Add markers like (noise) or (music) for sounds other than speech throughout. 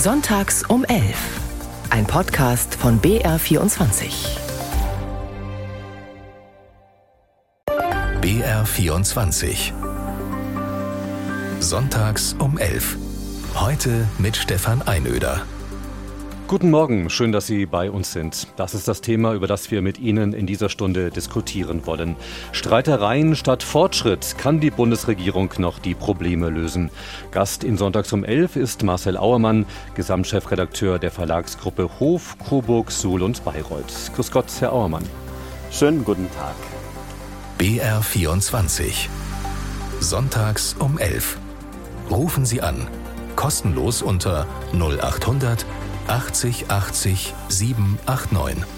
Sonntags um 11. Ein Podcast von BR24. BR24. Sonntags um 11. Heute mit Stefan Einöder. Guten Morgen, schön, dass Sie bei uns sind. Das ist das Thema, über das wir mit Ihnen in dieser Stunde diskutieren wollen. Streitereien statt Fortschritt. Kann die Bundesregierung noch die Probleme lösen? Gast in Sonntags um 11 ist Marcel Auermann, Gesamtchefredakteur der Verlagsgruppe Hof, Coburg, Suhl und Bayreuth. Grüß Gott, Herr Auermann. Schönen guten Tag. BR24. Sonntags um 11. Rufen Sie an. Kostenlos unter 0800 80 80 789.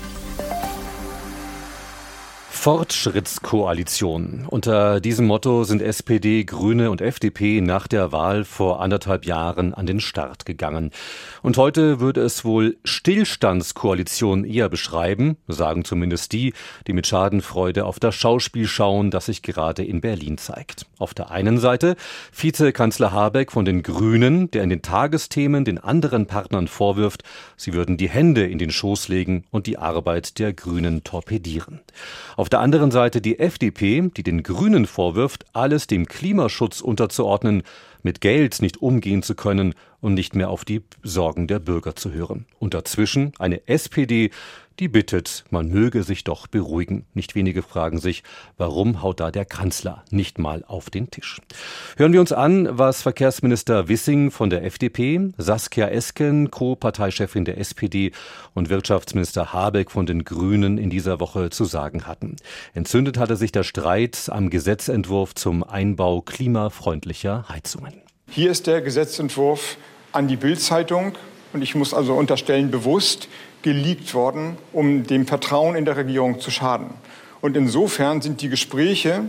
Fortschrittskoalition. Unter diesem Motto sind SPD, Grüne und FDP nach der Wahl vor anderthalb Jahren an den Start gegangen. Und heute würde es wohl Stillstandskoalition eher beschreiben, sagen zumindest die, die mit Schadenfreude auf das Schauspiel schauen, das sich gerade in Berlin zeigt. Auf der einen Seite Vizekanzler Habeck von den Grünen, der in den Tagesthemen den anderen Partnern vorwirft, sie würden die Hände in den Schoß legen und die Arbeit der Grünen torpedieren. Auf der anderen Seite die FDP, die den Grünen vorwirft, alles dem Klimaschutz unterzuordnen, mit Geld nicht umgehen zu können und nicht mehr auf die Sorgen der Bürger zu hören. Und dazwischen eine SPD, die bittet, man möge sich doch beruhigen. Nicht wenige fragen sich, warum haut da der Kanzler nicht mal auf den Tisch? Hören wir uns an, was Verkehrsminister Wissing von der FDP, Saskia Esken, Co-Parteichefin der SPD und Wirtschaftsminister Habeck von den Grünen in dieser Woche zu sagen hatten. Entzündet hatte sich der Streit am Gesetzentwurf zum Einbau klimafreundlicher Heizungen. Hier ist der Gesetzentwurf an die Bild-Zeitung und ich muss also unterstellen, bewusst geleakt worden, um dem Vertrauen in der Regierung zu schaden. Und insofern sind die Gespräche,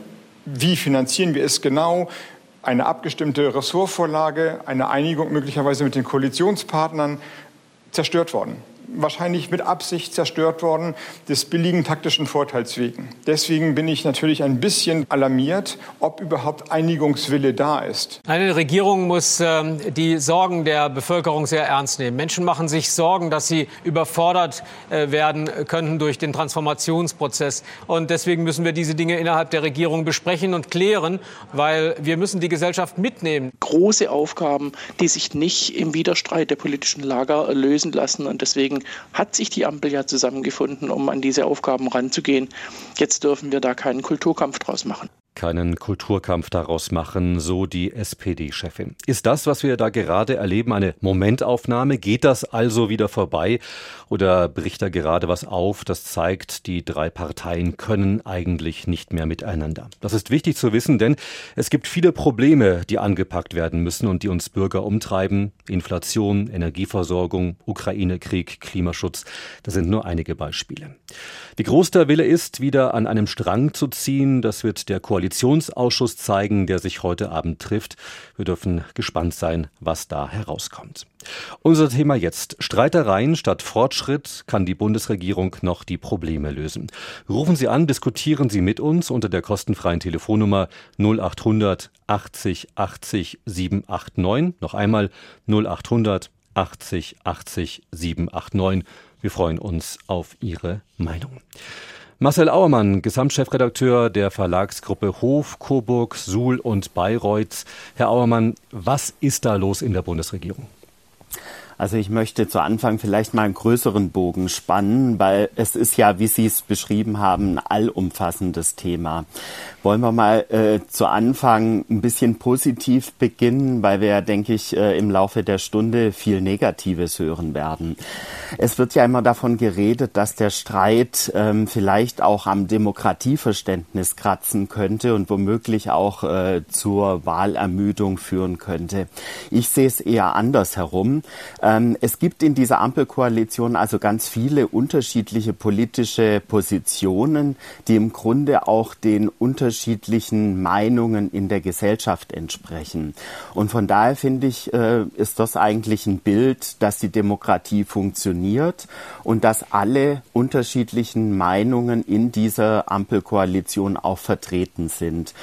wie finanzieren wir es genau, eine abgestimmte Ressortvorlage, eine Einigung möglicherweise mit den Koalitionspartnern zerstört worden wahrscheinlich mit Absicht zerstört worden, des billigen taktischen Vorteils wegen. Deswegen bin ich natürlich ein bisschen alarmiert, ob überhaupt Einigungswille da ist. Eine Regierung muss äh, die Sorgen der Bevölkerung sehr ernst nehmen. Menschen machen sich Sorgen, dass sie überfordert äh, werden könnten durch den Transformationsprozess. Und deswegen müssen wir diese Dinge innerhalb der Regierung besprechen und klären, weil wir müssen die Gesellschaft mitnehmen. Große Aufgaben, die sich nicht im Widerstreit der politischen Lager lösen lassen. Und deswegen hat sich die Ampel ja zusammengefunden, um an diese Aufgaben ranzugehen. Jetzt dürfen wir da keinen Kulturkampf draus machen keinen Kulturkampf daraus machen, so die SPD-Chefin. Ist das, was wir da gerade erleben, eine Momentaufnahme? Geht das also wieder vorbei? Oder bricht da gerade was auf, das zeigt, die drei Parteien können eigentlich nicht mehr miteinander? Das ist wichtig zu wissen, denn es gibt viele Probleme, die angepackt werden müssen und die uns Bürger umtreiben. Inflation, Energieversorgung, Ukraine-Krieg, Klimaschutz. Das sind nur einige Beispiele. Wie groß der Wille ist, wieder an einem Strang zu ziehen, das wird der Koalition Koalitionsausschuss zeigen, der sich heute Abend trifft. Wir dürfen gespannt sein, was da herauskommt. Unser Thema jetzt. Streitereien statt Fortschritt kann die Bundesregierung noch die Probleme lösen. Rufen Sie an, diskutieren Sie mit uns unter der kostenfreien Telefonnummer 0800 80 80 789. Noch einmal 0800 80 80 789. Wir freuen uns auf Ihre Meinung. Marcel Auermann, Gesamtchefredakteur der Verlagsgruppe Hof, Coburg, Suhl und Bayreuth. Herr Auermann, was ist da los in der Bundesregierung? Also ich möchte zu Anfang vielleicht mal einen größeren Bogen spannen, weil es ist ja, wie Sie es beschrieben haben, ein allumfassendes Thema. Wollen wir mal äh, zu Anfang ein bisschen positiv beginnen, weil wir denke ich, äh, im Laufe der Stunde viel Negatives hören werden. Es wird ja immer davon geredet, dass der Streit ähm, vielleicht auch am Demokratieverständnis kratzen könnte und womöglich auch äh, zur Wahlermüdung führen könnte. Ich sehe es eher andersherum. Ähm, es gibt in dieser Ampelkoalition also ganz viele unterschiedliche politische Positionen, die im Grunde auch den Unterschied unterschiedlichen Meinungen in der Gesellschaft entsprechen. Und von daher finde ich, äh, ist das eigentlich ein Bild, dass die Demokratie funktioniert und dass alle unterschiedlichen Meinungen in dieser Ampelkoalition auch vertreten sind.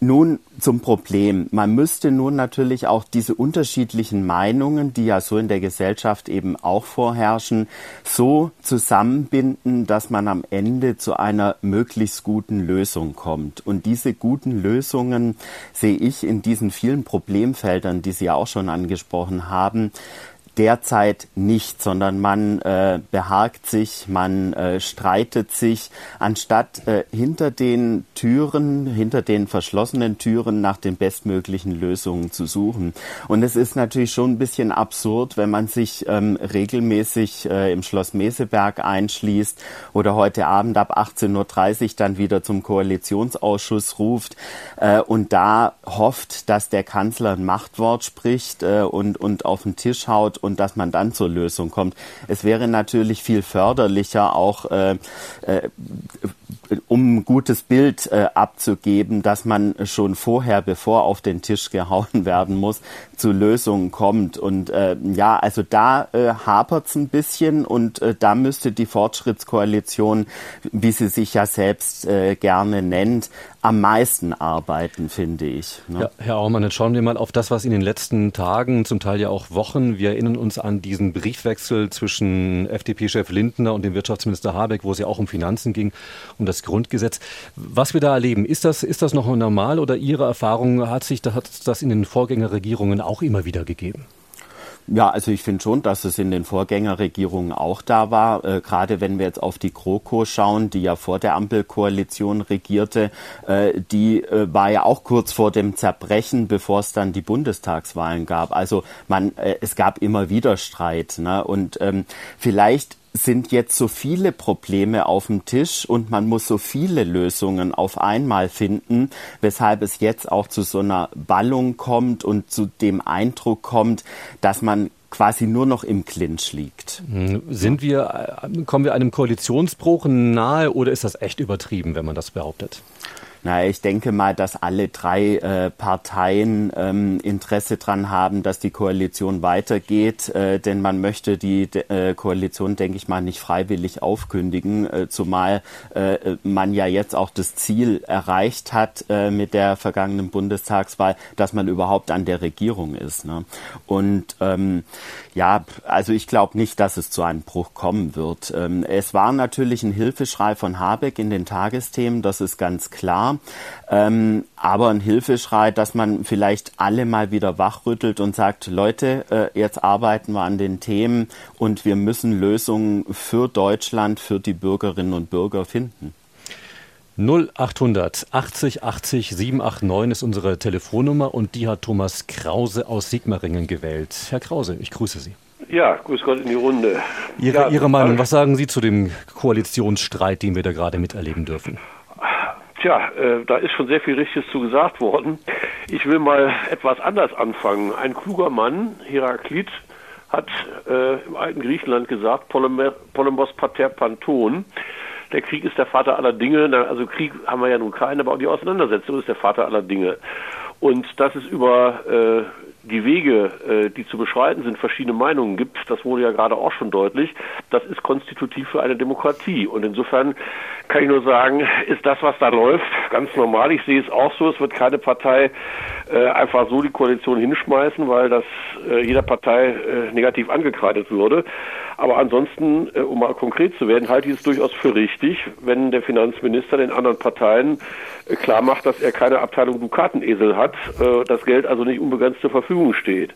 Nun zum Problem. Man müsste nun natürlich auch diese unterschiedlichen Meinungen, die ja so in der Gesellschaft eben auch vorherrschen, so zusammenbinden, dass man am Ende zu einer möglichst guten Lösung kommt. Und diese guten Lösungen sehe ich in diesen vielen Problemfeldern, die Sie auch schon angesprochen haben, derzeit nicht, sondern man äh, behagt sich, man äh, streitet sich, anstatt äh, hinter den Türen, hinter den verschlossenen Türen nach den bestmöglichen Lösungen zu suchen. Und es ist natürlich schon ein bisschen absurd, wenn man sich ähm, regelmäßig äh, im Schloss Meseberg einschließt oder heute Abend ab 18.30 Uhr dann wieder zum Koalitionsausschuss ruft äh, und da hofft, dass der Kanzler ein Machtwort spricht äh, und, und auf den Tisch haut und dass man dann zur Lösung kommt. Es wäre natürlich viel förderlicher, auch äh, äh, um ein gutes Bild äh, abzugeben, dass man schon vorher, bevor auf den Tisch gehauen (laughs) werden muss, zu Lösungen kommt. Und äh, ja, also da äh, hapert es ein bisschen und äh, da müsste die Fortschrittskoalition, wie sie sich ja selbst äh, gerne nennt, am meisten arbeiten, finde ich. Ne? Ja, Herr Aumann, jetzt schauen wir mal auf das, was in den letzten Tagen, zum Teil ja auch Wochen, wir erinnern uns an diesen Briefwechsel zwischen FDP-Chef Lindner und dem Wirtschaftsminister Habeck, wo es ja auch um Finanzen ging, um das Grundgesetz. Was wir da erleben, ist das, ist das noch normal oder Ihre Erfahrung hat sich hat das in den Vorgängerregierungen auch immer wieder gegeben? Ja, also ich finde schon, dass es in den Vorgängerregierungen auch da war. Äh, Gerade wenn wir jetzt auf die GroKo schauen, die ja vor der Ampelkoalition regierte, äh, die äh, war ja auch kurz vor dem Zerbrechen, bevor es dann die Bundestagswahlen gab. Also man, äh, es gab immer wieder Streit. Ne? Und ähm, vielleicht sind jetzt so viele Probleme auf dem Tisch und man muss so viele Lösungen auf einmal finden, weshalb es jetzt auch zu so einer Ballung kommt und zu dem Eindruck kommt, dass man quasi nur noch im Clinch liegt. Hm, sind wir, äh, kommen wir einem Koalitionsbruch nahe oder ist das echt übertrieben, wenn man das behauptet? Na, ich denke mal, dass alle drei äh, Parteien ähm, Interesse dran haben, dass die Koalition weitergeht, äh, denn man möchte die äh, Koalition, denke ich mal, nicht freiwillig aufkündigen, äh, zumal äh, man ja jetzt auch das Ziel erreicht hat äh, mit der vergangenen Bundestagswahl, dass man überhaupt an der Regierung ist. Ne? Und ähm, ja, also ich glaube nicht, dass es zu einem Bruch kommen wird. Ähm, es war natürlich ein Hilfeschrei von Habeck in den Tagesthemen, das ist ganz klar. Ähm, aber ein Hilfeschrei, dass man vielleicht alle mal wieder wachrüttelt und sagt, Leute, äh, jetzt arbeiten wir an den Themen und wir müssen Lösungen für Deutschland, für die Bürgerinnen und Bürger finden. 0800 80 80 789 ist unsere Telefonnummer und die hat Thomas Krause aus Sigmaringen gewählt. Herr Krause, ich grüße Sie. Ja, grüß Gott in die Runde. Ihre, ja, Ihre Meinung, was sagen Sie zu dem Koalitionsstreit, den wir da gerade miterleben dürfen? Tja, äh, da ist schon sehr viel Richtiges zu gesagt worden. Ich will mal etwas anders anfangen. Ein kluger Mann, Heraklit, hat äh, im alten Griechenland gesagt, Polemos pater panton. Der Krieg ist der Vater aller Dinge. Also Krieg haben wir ja nun keinen, aber auch die Auseinandersetzung ist der Vater aller Dinge. Und dass es über äh, die Wege, äh, die zu beschreiten sind, verschiedene Meinungen gibt, das wurde ja gerade auch schon deutlich, das ist konstitutiv für eine Demokratie. Und insofern kann ich nur sagen, ist das, was da läuft, ganz normal. Ich sehe es auch so, es wird keine Partei äh, einfach so die Koalition hinschmeißen, weil das äh, jeder Partei äh, negativ angekreidet würde. Aber ansonsten, äh, um mal konkret zu werden, halte ich es durchaus für richtig, wenn der Finanzminister den anderen Parteien äh, klar macht, dass er keine Abteilung Dukatenesel hat, äh, das Geld also nicht unbegrenzt zur Verfügung steht.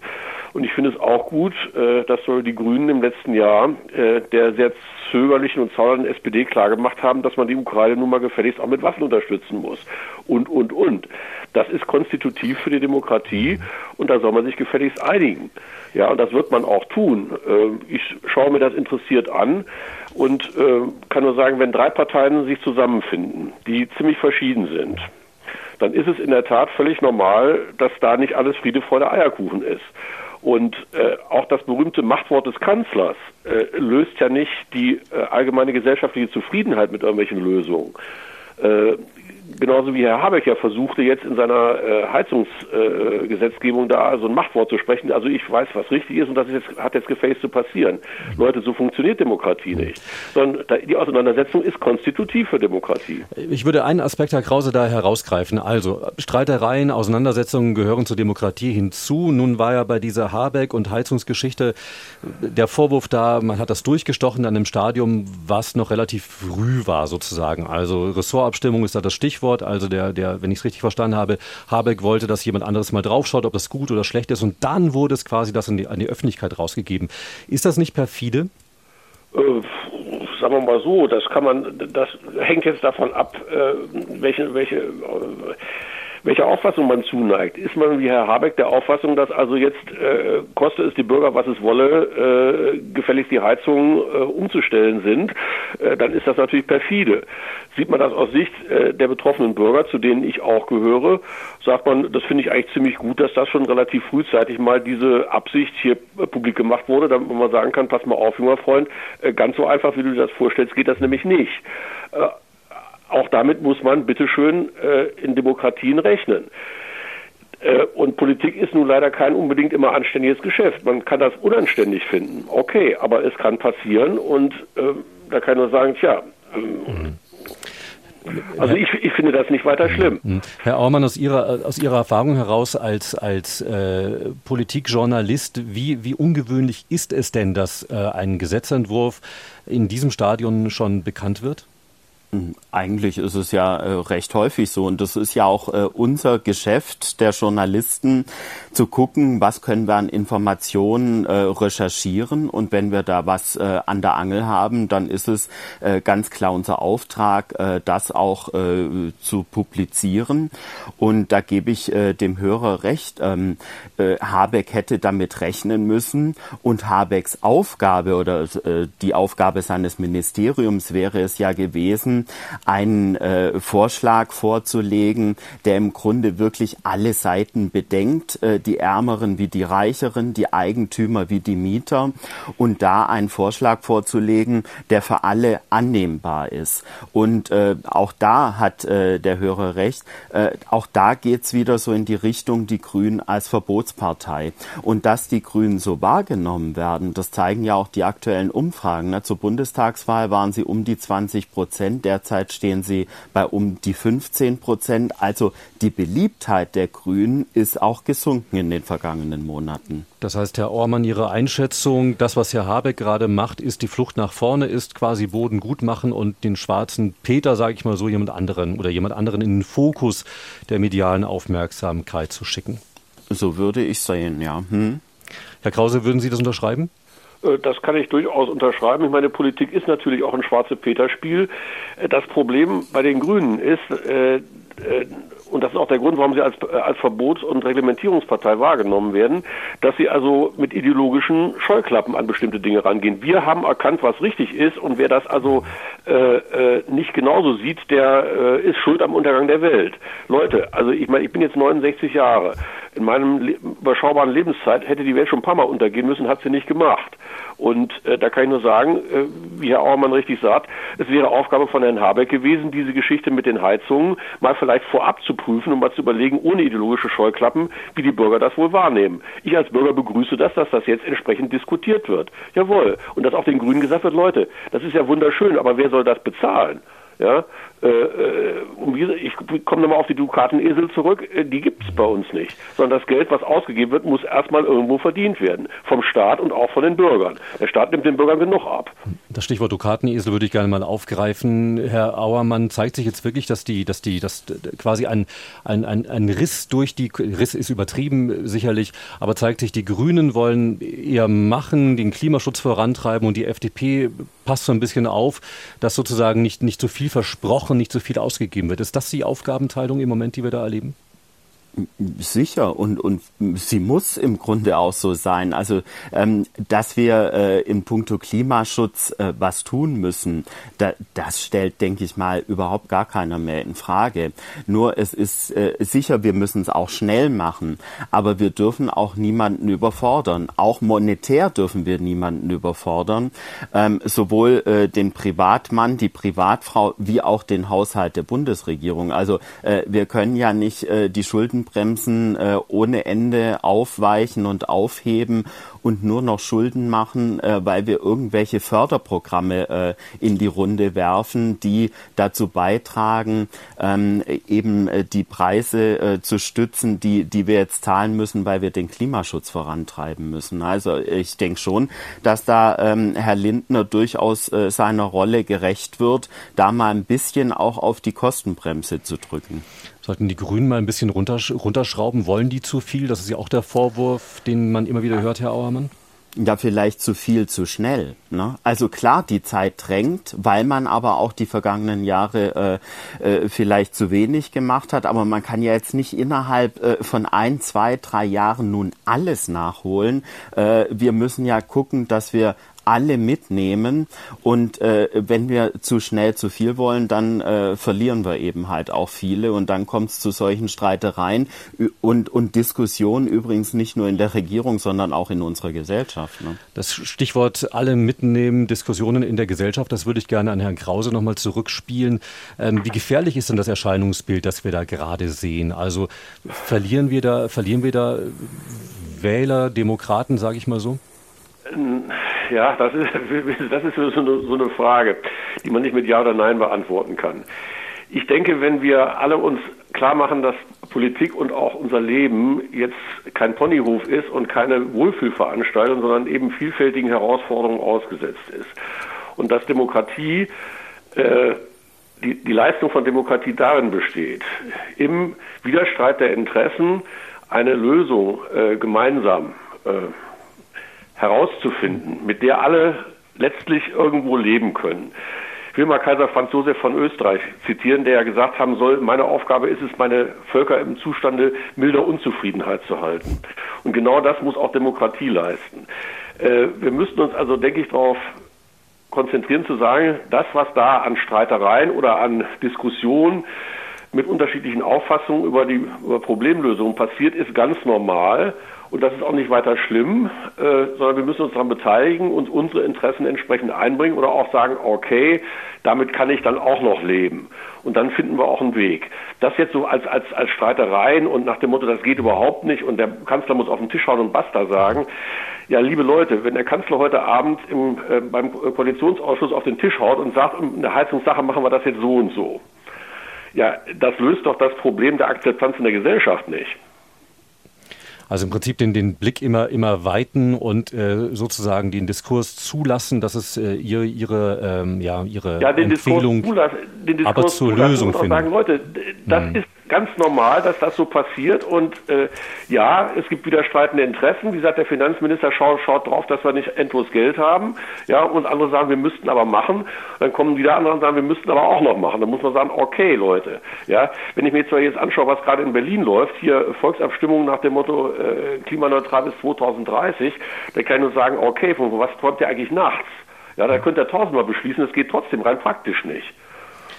Und ich finde es auch gut, dass soll die Grünen im letzten Jahr der sehr zögerlichen und zaudernden SPD klargemacht haben, dass man die Ukraine nun mal gefälligst auch mit Waffen unterstützen muss. Und, und, und. Das ist konstitutiv für die Demokratie und da soll man sich gefälligst einigen. Ja, und das wird man auch tun. Äh, ich schaue mir das interessiert an und äh, kann nur sagen, wenn drei Parteien sich zusammenfinden, die ziemlich verschieden sind, dann ist es in der Tat völlig normal, dass da nicht alles Friede, Freude, Eierkuchen ist. Und äh, auch das berühmte Machtwort des Kanzlers äh, löst ja nicht die äh, allgemeine gesellschaftliche Zufriedenheit mit irgendwelchen Lösungen. Äh, genauso wie Herr Habeck ja versuchte, jetzt in seiner äh, Heizungsgesetzgebung äh, da so ein Machtwort zu sprechen. Also ich weiß, was richtig ist und das ist jetzt, hat jetzt gefälligst zu passieren. Leute, so funktioniert Demokratie nicht. Sondern die Auseinandersetzung ist konstitutiv für Demokratie. Ich würde einen Aspekt, Herr Krause, da herausgreifen. Also Streitereien, Auseinandersetzungen gehören zur Demokratie hinzu. Nun war ja bei dieser Habeck- und Heizungsgeschichte der Vorwurf da, man hat das durchgestochen an einem Stadium, was noch relativ früh war sozusagen. Also Ressortabstimmung ist da das Stichwort. Also der, der, wenn ich es richtig verstanden habe, Habeck wollte, dass jemand anderes mal draufschaut, ob das gut oder schlecht ist. Und dann wurde es quasi das die, an die Öffentlichkeit rausgegeben. Ist das nicht perfide? Äh, sagen wir mal so, das kann man, das hängt jetzt davon ab, äh, welche, welche äh, welcher Auffassung man zuneigt. Ist man wie Herr Habeck der Auffassung, dass also jetzt äh, koste es die Bürger, was es wolle, äh, gefälligst die Heizungen äh, umzustellen sind, äh, dann ist das natürlich perfide. Sieht man das aus Sicht äh, der betroffenen Bürger, zu denen ich auch gehöre, sagt man, das finde ich eigentlich ziemlich gut, dass das schon relativ frühzeitig mal diese Absicht hier äh, publik gemacht wurde, damit man sagen kann, pass mal auf, junger Freund, äh, ganz so einfach, wie du dir das vorstellst, geht das nämlich nicht. Äh, auch damit muss man bitteschön äh, in Demokratien rechnen. Äh, und Politik ist nun leider kein unbedingt immer anständiges Geschäft. Man kann das unanständig finden, okay, aber es kann passieren und äh, da kann nur sagen, tja, ähm, also ich, ich, finde das nicht weiter schlimm. Mhm. Herr Aumann, aus Ihrer, aus Ihrer Erfahrung heraus als, als äh, Politikjournalist, wie, wie ungewöhnlich ist es denn, dass äh, ein Gesetzentwurf in diesem Stadion schon bekannt wird? Eigentlich ist es ja äh, recht häufig so. Und das ist ja auch äh, unser Geschäft der Journalisten zu gucken, was können wir an Informationen äh, recherchieren. Und wenn wir da was an der Angel haben, dann ist es ganz klar unser Auftrag, das auch zu publizieren. Und da gebe ich dem Hörer recht. Ähm, Habeck hätte damit rechnen müssen. Und Habecks Aufgabe oder die Aufgabe seines Ministeriums wäre es ja gewesen, einen äh, Vorschlag vorzulegen, der im Grunde wirklich alle Seiten bedenkt, äh, die Ärmeren wie die Reicheren, die Eigentümer wie die Mieter und da einen Vorschlag vorzulegen, der für alle annehmbar ist. Und äh, auch da hat äh, der Hörer recht, äh, auch da geht's wieder so in die Richtung, die Grünen als Verbotspartei. Und dass die Grünen so wahrgenommen werden, das zeigen ja auch die aktuellen Umfragen. Ne? Zur Bundestagswahl waren sie um die 20 Prozent, Derzeit stehen sie bei um die 15 Prozent. Also die Beliebtheit der Grünen ist auch gesunken in den vergangenen Monaten. Das heißt, Herr Ormann, Ihre Einschätzung, das, was Herr Habeck gerade macht, ist die Flucht nach vorne, ist quasi Boden gut machen und den schwarzen Peter, sage ich mal so, jemand anderen oder jemand anderen in den Fokus der medialen Aufmerksamkeit zu schicken. So würde ich sehen, ja. Hm. Herr Krause, würden Sie das unterschreiben? Äh, das kann ich durchaus unterschreiben. Ich meine, Politik ist natürlich auch ein schwarze Peter-Spiel. Äh, das Problem bei den Grünen ist, äh, und das ist auch der Grund, warum sie als, als Verbots- und Reglementierungspartei wahrgenommen werden, dass sie also mit ideologischen Scheuklappen an bestimmte Dinge rangehen. Wir haben erkannt, was richtig ist und wer das also äh, nicht genauso sieht, der äh, ist schuld am Untergang der Welt. Leute, also ich meine, ich bin jetzt 69 Jahre in meinem überschaubaren Lebenszeit hätte die Welt schon ein paar Mal untergehen müssen, hat sie nicht gemacht. Und äh, da kann ich nur sagen, äh, wie Herr Auermann richtig sagt, es wäre Aufgabe von Herrn Habeck gewesen, diese Geschichte mit den Heizungen mal vielleicht vorab zu prüfen und mal zu überlegen, ohne ideologische Scheuklappen, wie die Bürger das wohl wahrnehmen. Ich als Bürger begrüße das, dass das jetzt entsprechend diskutiert wird. Jawohl. Und dass auch den Grünen gesagt wird, Leute, das ist ja wunderschön, aber wer soll das bezahlen? Ja, ich komme nochmal auf die Dukatenesel zurück, äh, die gibt es bei uns nicht. Sondern das Geld, was ausgegeben wird, muss erstmal irgendwo verdient werden. Vom Staat und auch von den Bürgern. Der Staat nimmt den Bürgern genug ab. Das Stichwort Dukatenesel würde ich gerne mal aufgreifen. Herr Auermann, zeigt sich jetzt wirklich, dass die, dass die, dass quasi ein, ein, ein, ein Riss durch die, Riss ist übertrieben sicherlich, aber zeigt sich, die Grünen wollen eher machen, den Klimaschutz vorantreiben und die FDP passt so ein bisschen auf, dass sozusagen nicht, nicht zu viel versprochen, nicht zu viel ausgegeben wird. Ist das die Aufgabenteilung im Moment, die wir da erleben? Sicher und, und sie muss im Grunde auch so sein. Also, ähm, dass wir äh, in puncto Klimaschutz äh, was tun müssen, da, das stellt, denke ich mal, überhaupt gar keiner mehr in Frage. Nur es ist äh, sicher, wir müssen es auch schnell machen, aber wir dürfen auch niemanden überfordern. Auch monetär dürfen wir niemanden überfordern. Ähm, sowohl äh, den Privatmann, die Privatfrau, wie auch den Haushalt der Bundesregierung. Also äh, wir können ja nicht äh, die Schulden Schuldenbremsen äh, ohne Ende aufweichen und aufheben und nur noch Schulden machen, äh, weil wir irgendwelche Förderprogramme äh, in die Runde werfen, die dazu beitragen, ähm, eben äh, die Preise äh, zu stützen, die, die wir jetzt zahlen müssen, weil wir den Klimaschutz vorantreiben müssen. Also ich denke schon, dass da ähm, Herr Lindner durchaus äh, seiner Rolle gerecht wird, da mal ein bisschen auch auf die Kostenbremse zu drücken. Sollten die Grünen mal ein bisschen runterschrauben? Wollen die zu viel? Das ist ja auch der Vorwurf, den man immer wieder hört, Herr Auermann. Ja, vielleicht zu viel, zu schnell. Ne? Also klar, die Zeit drängt, weil man aber auch die vergangenen Jahre äh, äh, vielleicht zu wenig gemacht hat. Aber man kann ja jetzt nicht innerhalb äh, von ein, zwei, drei Jahren nun alles nachholen. Äh, wir müssen ja gucken, dass wir alle mitnehmen. Und äh, wenn wir zu schnell zu viel wollen, dann äh, verlieren wir eben halt auch viele. Und dann kommt es zu solchen Streitereien und, und Diskussionen übrigens nicht nur in der Regierung, sondern auch in unserer Gesellschaft. Ne? Das Stichwort alle mitnehmen, Diskussionen in der Gesellschaft, das würde ich gerne an Herrn Krause nochmal zurückspielen. Ähm, wie gefährlich ist denn das Erscheinungsbild, das wir da gerade sehen? Also verlieren wir da, verlieren wir da Wähler, Demokraten, sage ich mal so? Ja, das ist, (laughs) das ist so eine, so eine Frage, die man nicht mit Ja oder Nein beantworten kann. Ich denke, wenn wir alle uns klar machen, dass Politik und auch unser Leben jetzt kein Ponyhof ist und keine Wohlfühlveranstaltung, sondern eben vielfältigen Herausforderungen ausgesetzt ist. Und dass Demokratie, äh, die, die Leistung von Demokratie darin besteht, im Widerstreit der Interessen eine Lösung äh, gemeinsam äh, herauszufinden, mit der alle letztlich irgendwo leben können. Ich will mal Kaiser Franz Josef von Österreich zitieren, der ja gesagt haben soll, meine Aufgabe ist es, meine Völker im Zustande milder Unzufriedenheit zu halten. Und genau das muss auch Demokratie leisten. Äh, wir müssten uns also, denke ich, darauf konzentrieren zu sagen, das, was da an Streitereien oder an Diskussionen mit unterschiedlichen Auffassungen über die über Problemlösungen passiert, ist ganz normal und das ist auch nicht weiter schlimm, äh, sondern wir müssen uns daran beteiligen und unsere Interessen entsprechend einbringen oder auch sagen, okay, damit kann ich dann auch noch leben. Und dann finden wir auch einen Weg. Das jetzt so als, als, als Streitereien und nach dem Motto, das geht überhaupt nicht und der Kanzler muss auf den Tisch hauen und basta sagen. Ja, liebe Leute, wenn der Kanzler heute Abend im, äh, beim Koalitionsausschuss auf den Tisch haut und sagt, in der Heizungssache machen wir das jetzt so und so. Ja, das löst doch das Problem der Akzeptanz in der Gesellschaft nicht. Also im Prinzip den, den Blick immer, immer weiten und äh, sozusagen den Diskurs zulassen, dass es äh, ihre, ihre, ähm, ja, ihre ja, den Empfehlung, Diskurs zulassen, den Diskurs aber zur Lösung finden. Sagen, Leute, das hm. ist ganz normal, dass das so passiert. Und äh, ja, es gibt widerstreitende Interessen. Wie gesagt, der Finanzminister schaut, schaut drauf, dass wir nicht endlos Geld haben. Ja, und andere sagen, wir müssten aber machen. Dann kommen wieder andere und sagen, wir müssten aber auch noch machen. Dann muss man sagen, okay, Leute. Ja, wenn ich mir zwar jetzt anschaue, was gerade in Berlin läuft, hier Volksabstimmung nach dem Motto äh, klimaneutral bis 2030, dann kann ich nur sagen, okay, von was träumt ihr eigentlich nachts? Ja, da könnt ihr tausendmal beschließen, es geht trotzdem rein praktisch nicht.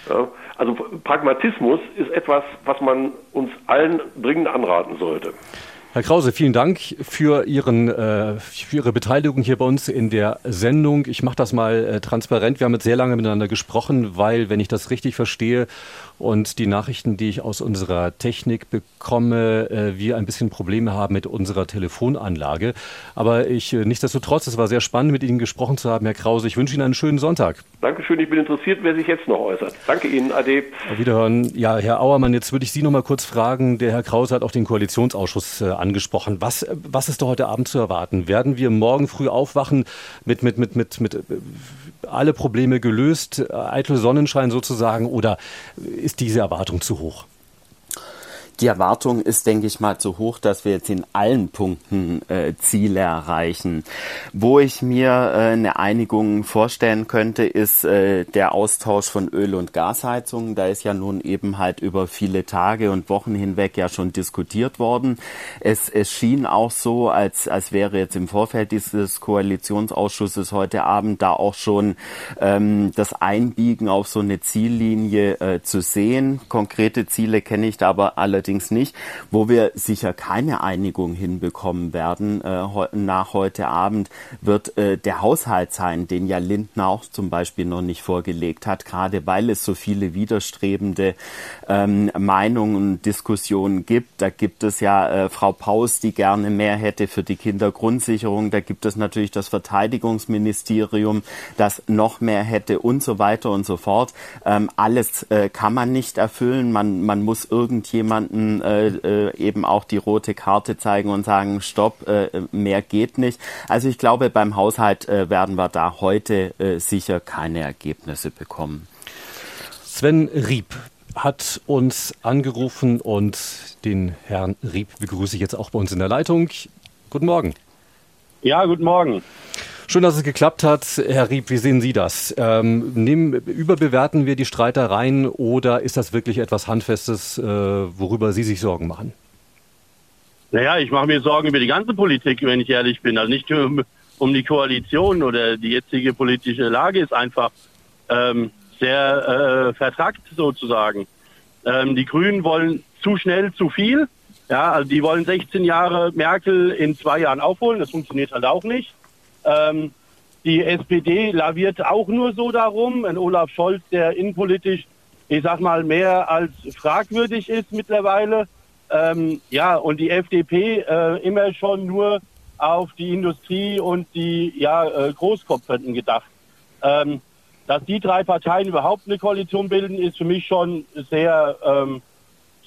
Ja, also Pragmatismus ist etwas, was man uns allen dringend anraten sollte. Herr Krause, vielen Dank für, Ihren, äh, für Ihre Beteiligung hier bei uns in der Sendung. Ich mache das mal äh, transparent. Wir haben jetzt sehr lange miteinander gesprochen, weil, wenn ich das richtig verstehe und die Nachrichten, die ich aus unserer Technik bekomme, äh, wir ein bisschen Probleme haben mit unserer Telefonanlage. Aber ich, äh, nichtsdestotrotz, es war sehr spannend, mit Ihnen gesprochen zu haben, Herr Krause. Ich wünsche Ihnen einen schönen Sonntag. Dankeschön, ich bin interessiert, wer sich jetzt noch äußert. Danke Ihnen, Ade. Auf Wiederhören. Ja, Herr Auermann, jetzt würde ich Sie noch mal kurz fragen. Der Herr Krause hat auch den Koalitionsausschuss äh, angesprochen. Was, äh, was ist da heute Abend zu erwarten? Werden wir morgen früh aufwachen mit, mit, mit, mit, mit alle Probleme gelöst, eitel Sonnenschein sozusagen, oder ist diese Erwartung zu hoch? Die Erwartung ist, denke ich mal, zu hoch, dass wir jetzt in allen Punkten äh, Ziele erreichen. Wo ich mir äh, eine Einigung vorstellen könnte, ist äh, der Austausch von Öl- und Gasheizungen. Da ist ja nun eben halt über viele Tage und Wochen hinweg ja schon diskutiert worden. Es, es schien auch so, als, als wäre jetzt im Vorfeld dieses Koalitionsausschusses heute Abend da auch schon ähm, das Einbiegen auf so eine Ziellinie äh, zu sehen. Konkrete Ziele kenne ich da aber alle allerdings nicht, wo wir sicher keine Einigung hinbekommen werden äh, nach heute Abend, wird äh, der Haushalt sein, den ja Lindner auch zum Beispiel noch nicht vorgelegt hat, gerade weil es so viele widerstrebende ähm, Meinungen und Diskussionen gibt. Da gibt es ja äh, Frau Paus, die gerne mehr hätte für die Kindergrundsicherung. Da gibt es natürlich das Verteidigungsministerium, das noch mehr hätte und so weiter und so fort. Ähm, alles äh, kann man nicht erfüllen. Man, man muss irgendjemanden Leuten äh, äh, eben auch die rote Karte zeigen und sagen, stopp, äh, mehr geht nicht. Also ich glaube, beim Haushalt äh, werden wir da heute äh, sicher keine Ergebnisse bekommen. Sven Rieb hat uns angerufen und den Herrn Rieb begrüße ich jetzt auch bei uns in der Leitung. Guten Morgen. Ja, guten Morgen. Schön, dass es geklappt hat. Herr Rieb, wie sehen Sie das? Ähm, nehmen, überbewerten wir die Streitereien oder ist das wirklich etwas Handfestes, äh, worüber Sie sich Sorgen machen? Naja, ich mache mir Sorgen über die ganze Politik, wenn ich ehrlich bin. Also nicht um, um die Koalition oder die jetzige politische Lage ist einfach ähm, sehr äh, vertrackt sozusagen. Ähm, die Grünen wollen zu schnell zu viel. Ja, also die wollen 16 Jahre Merkel in zwei Jahren aufholen. Das funktioniert halt auch nicht. Ähm, die SPD laviert auch nur so darum. Ein Olaf Scholz, der innenpolitisch, ich sag mal, mehr als fragwürdig ist mittlerweile. Ähm, ja, und die FDP äh, immer schon nur auf die Industrie und die ja, äh, Großkopferten gedacht. Ähm, dass die drei Parteien überhaupt eine Koalition bilden, ist für mich schon sehr, ähm,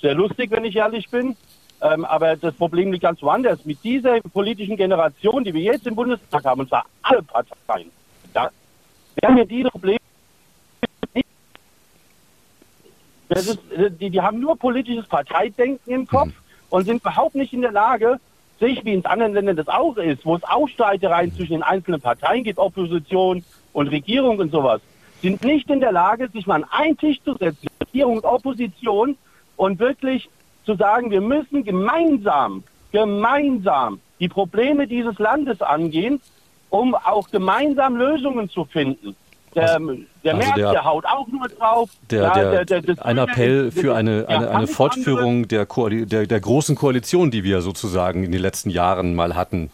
sehr lustig, wenn ich ehrlich bin. Ähm, aber das Problem liegt ganz woanders. Mit dieser politischen Generation, die wir jetzt im Bundestag haben, und zwar alle Parteien, ja, wir haben ja diese Probleme. Das ist, die, die haben nur politisches Parteidenken im Kopf mhm. und sind überhaupt nicht in der Lage, sich, wie in anderen Ländern das auch ist, wo es auch Streitereien zwischen den einzelnen Parteien gibt, Opposition und Regierung und sowas, sind nicht in der Lage, sich mal an einen Tisch zu setzen, Regierung und Opposition, und wirklich zu sagen, wir müssen gemeinsam, gemeinsam die Probleme dieses Landes angehen, um auch gemeinsam Lösungen zu finden. Der, also, der also Merz, der, der, haut auch nur drauf. Der, der, ein Appell für eine, eine, eine Fortführung der, der, der großen Koalition, die wir sozusagen in den letzten Jahren mal hatten.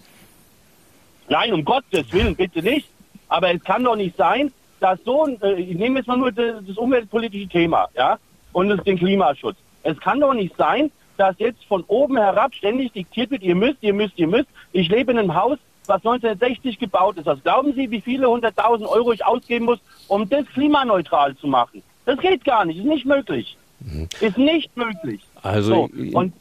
Nein, um Gottes Willen, bitte nicht. Aber es kann doch nicht sein, dass so äh, ich nehme jetzt mal nur das, das umweltpolitische Thema, ja, und das, den Klimaschutz. Es kann doch nicht sein, dass jetzt von oben herab ständig diktiert wird, ihr müsst, ihr müsst, ihr müsst. Ich lebe in einem Haus, was 1960 gebaut ist. Was glauben Sie, wie viele hunderttausend Euro ich ausgeben muss, um das klimaneutral zu machen? Das geht gar nicht, ist nicht möglich. Mhm. Ist nicht möglich. Also so. und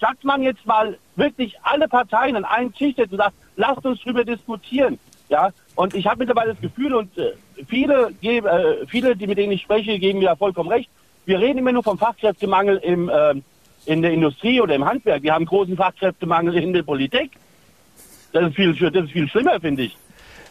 sagt man jetzt mal wirklich alle Parteien an einen Tisch und sagt, lasst uns darüber diskutieren. Ja, und ich habe mittlerweile das Gefühl, und äh, viele, äh, viele, die mit denen ich spreche, geben mir vollkommen recht, wir reden immer nur vom Fachkräftemangel im, äh, in der Industrie oder im Handwerk. Wir haben großen Fachkräftemangel in der Politik. Das ist viel, das ist viel schlimmer, finde ich.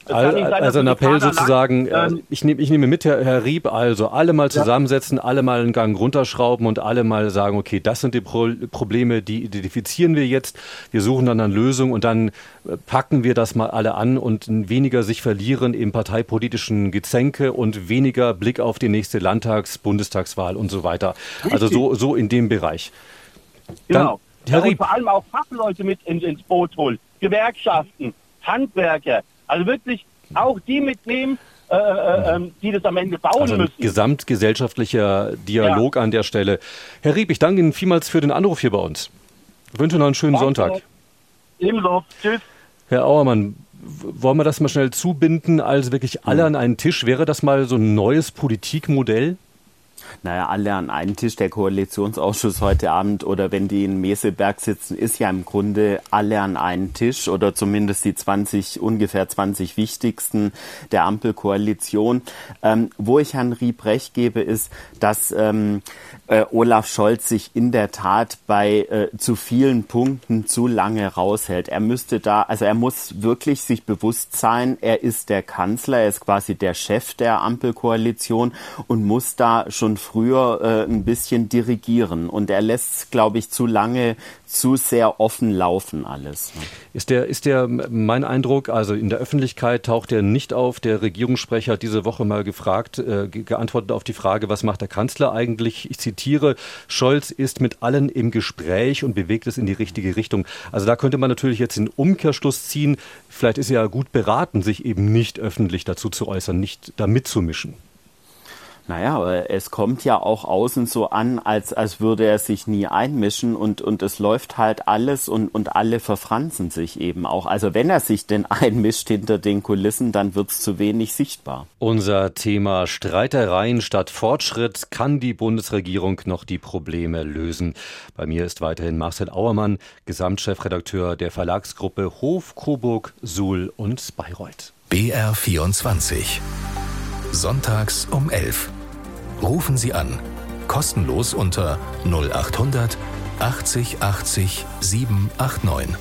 Sein, also ein Appell sozusagen, äh, ähm, ich, nehm, ich nehme mit, Herr, Herr Rieb, also alle mal zusammensetzen, ja. alle mal einen Gang runterschrauben und alle mal sagen, okay, das sind die Pro Probleme, die identifizieren wir jetzt, wir suchen dann eine Lösung und dann äh, packen wir das mal alle an und weniger sich verlieren im parteipolitischen Gezänke und weniger Blick auf die nächste Landtags-, Bundestagswahl und so weiter. Also so, so in dem Bereich. Dann, genau. Herr Rieb. Und vor allem auch Fachleute mit ins, ins Boot holen, Gewerkschaften, Handwerker, also wirklich auch die mitnehmen, äh, äh, ähm, die das am Ende bauen also müssen. Gesamtgesellschaftlicher Dialog ja. an der Stelle. Herr Rieb, ich danke Ihnen vielmals für den Anruf hier bei uns. Ich wünsche noch einen schönen danke. Sonntag. Ebenso. Tschüss. Herr Auermann, wollen wir das mal schnell zubinden, also wirklich alle hm. an einen Tisch? Wäre das mal so ein neues Politikmodell? Naja, alle an einen Tisch, der Koalitionsausschuss heute Abend oder wenn die in Meseberg sitzen, ist ja im Grunde alle an einen Tisch oder zumindest die 20, ungefähr 20 wichtigsten der Ampelkoalition. Ähm, wo ich Herrn Rieb recht gebe, ist, dass ähm, äh, Olaf Scholz sich in der Tat bei äh, zu vielen Punkten zu lange raushält. Er müsste da, also er muss wirklich sich bewusst sein, er ist der Kanzler, er ist quasi der Chef der Ampelkoalition und muss da schon früher äh, ein bisschen dirigieren. Und er lässt, glaube ich, zu lange zu sehr offen laufen alles. Ne? Ist der, ist der, mein Eindruck, also in der Öffentlichkeit taucht er nicht auf. Der Regierungssprecher hat diese Woche mal gefragt, äh, geantwortet auf die Frage, was macht der Kanzler eigentlich? Ich zitiere, Scholz ist mit allen im Gespräch und bewegt es in die richtige Richtung. Also da könnte man natürlich jetzt den Umkehrschluss ziehen. Vielleicht ist er ja gut beraten, sich eben nicht öffentlich dazu zu äußern, nicht da mitzumischen. Naja, aber es kommt ja auch außen so an, als, als würde er sich nie einmischen und, und es läuft halt alles und, und alle verfranzen sich eben auch. Also wenn er sich denn (laughs) einmischt hinter den Kulissen, dann wird es zu wenig sichtbar. Unser Thema Streitereien statt Fortschritt. Kann die Bundesregierung noch die Probleme lösen? Bei mir ist weiterhin Marcel Auermann, Gesamtchefredakteur der Verlagsgruppe Hof, Coburg, Suhl und Bayreuth. BR 24. Sonntags um 11. Rufen Sie an. Kostenlos unter 0800 80 80 789.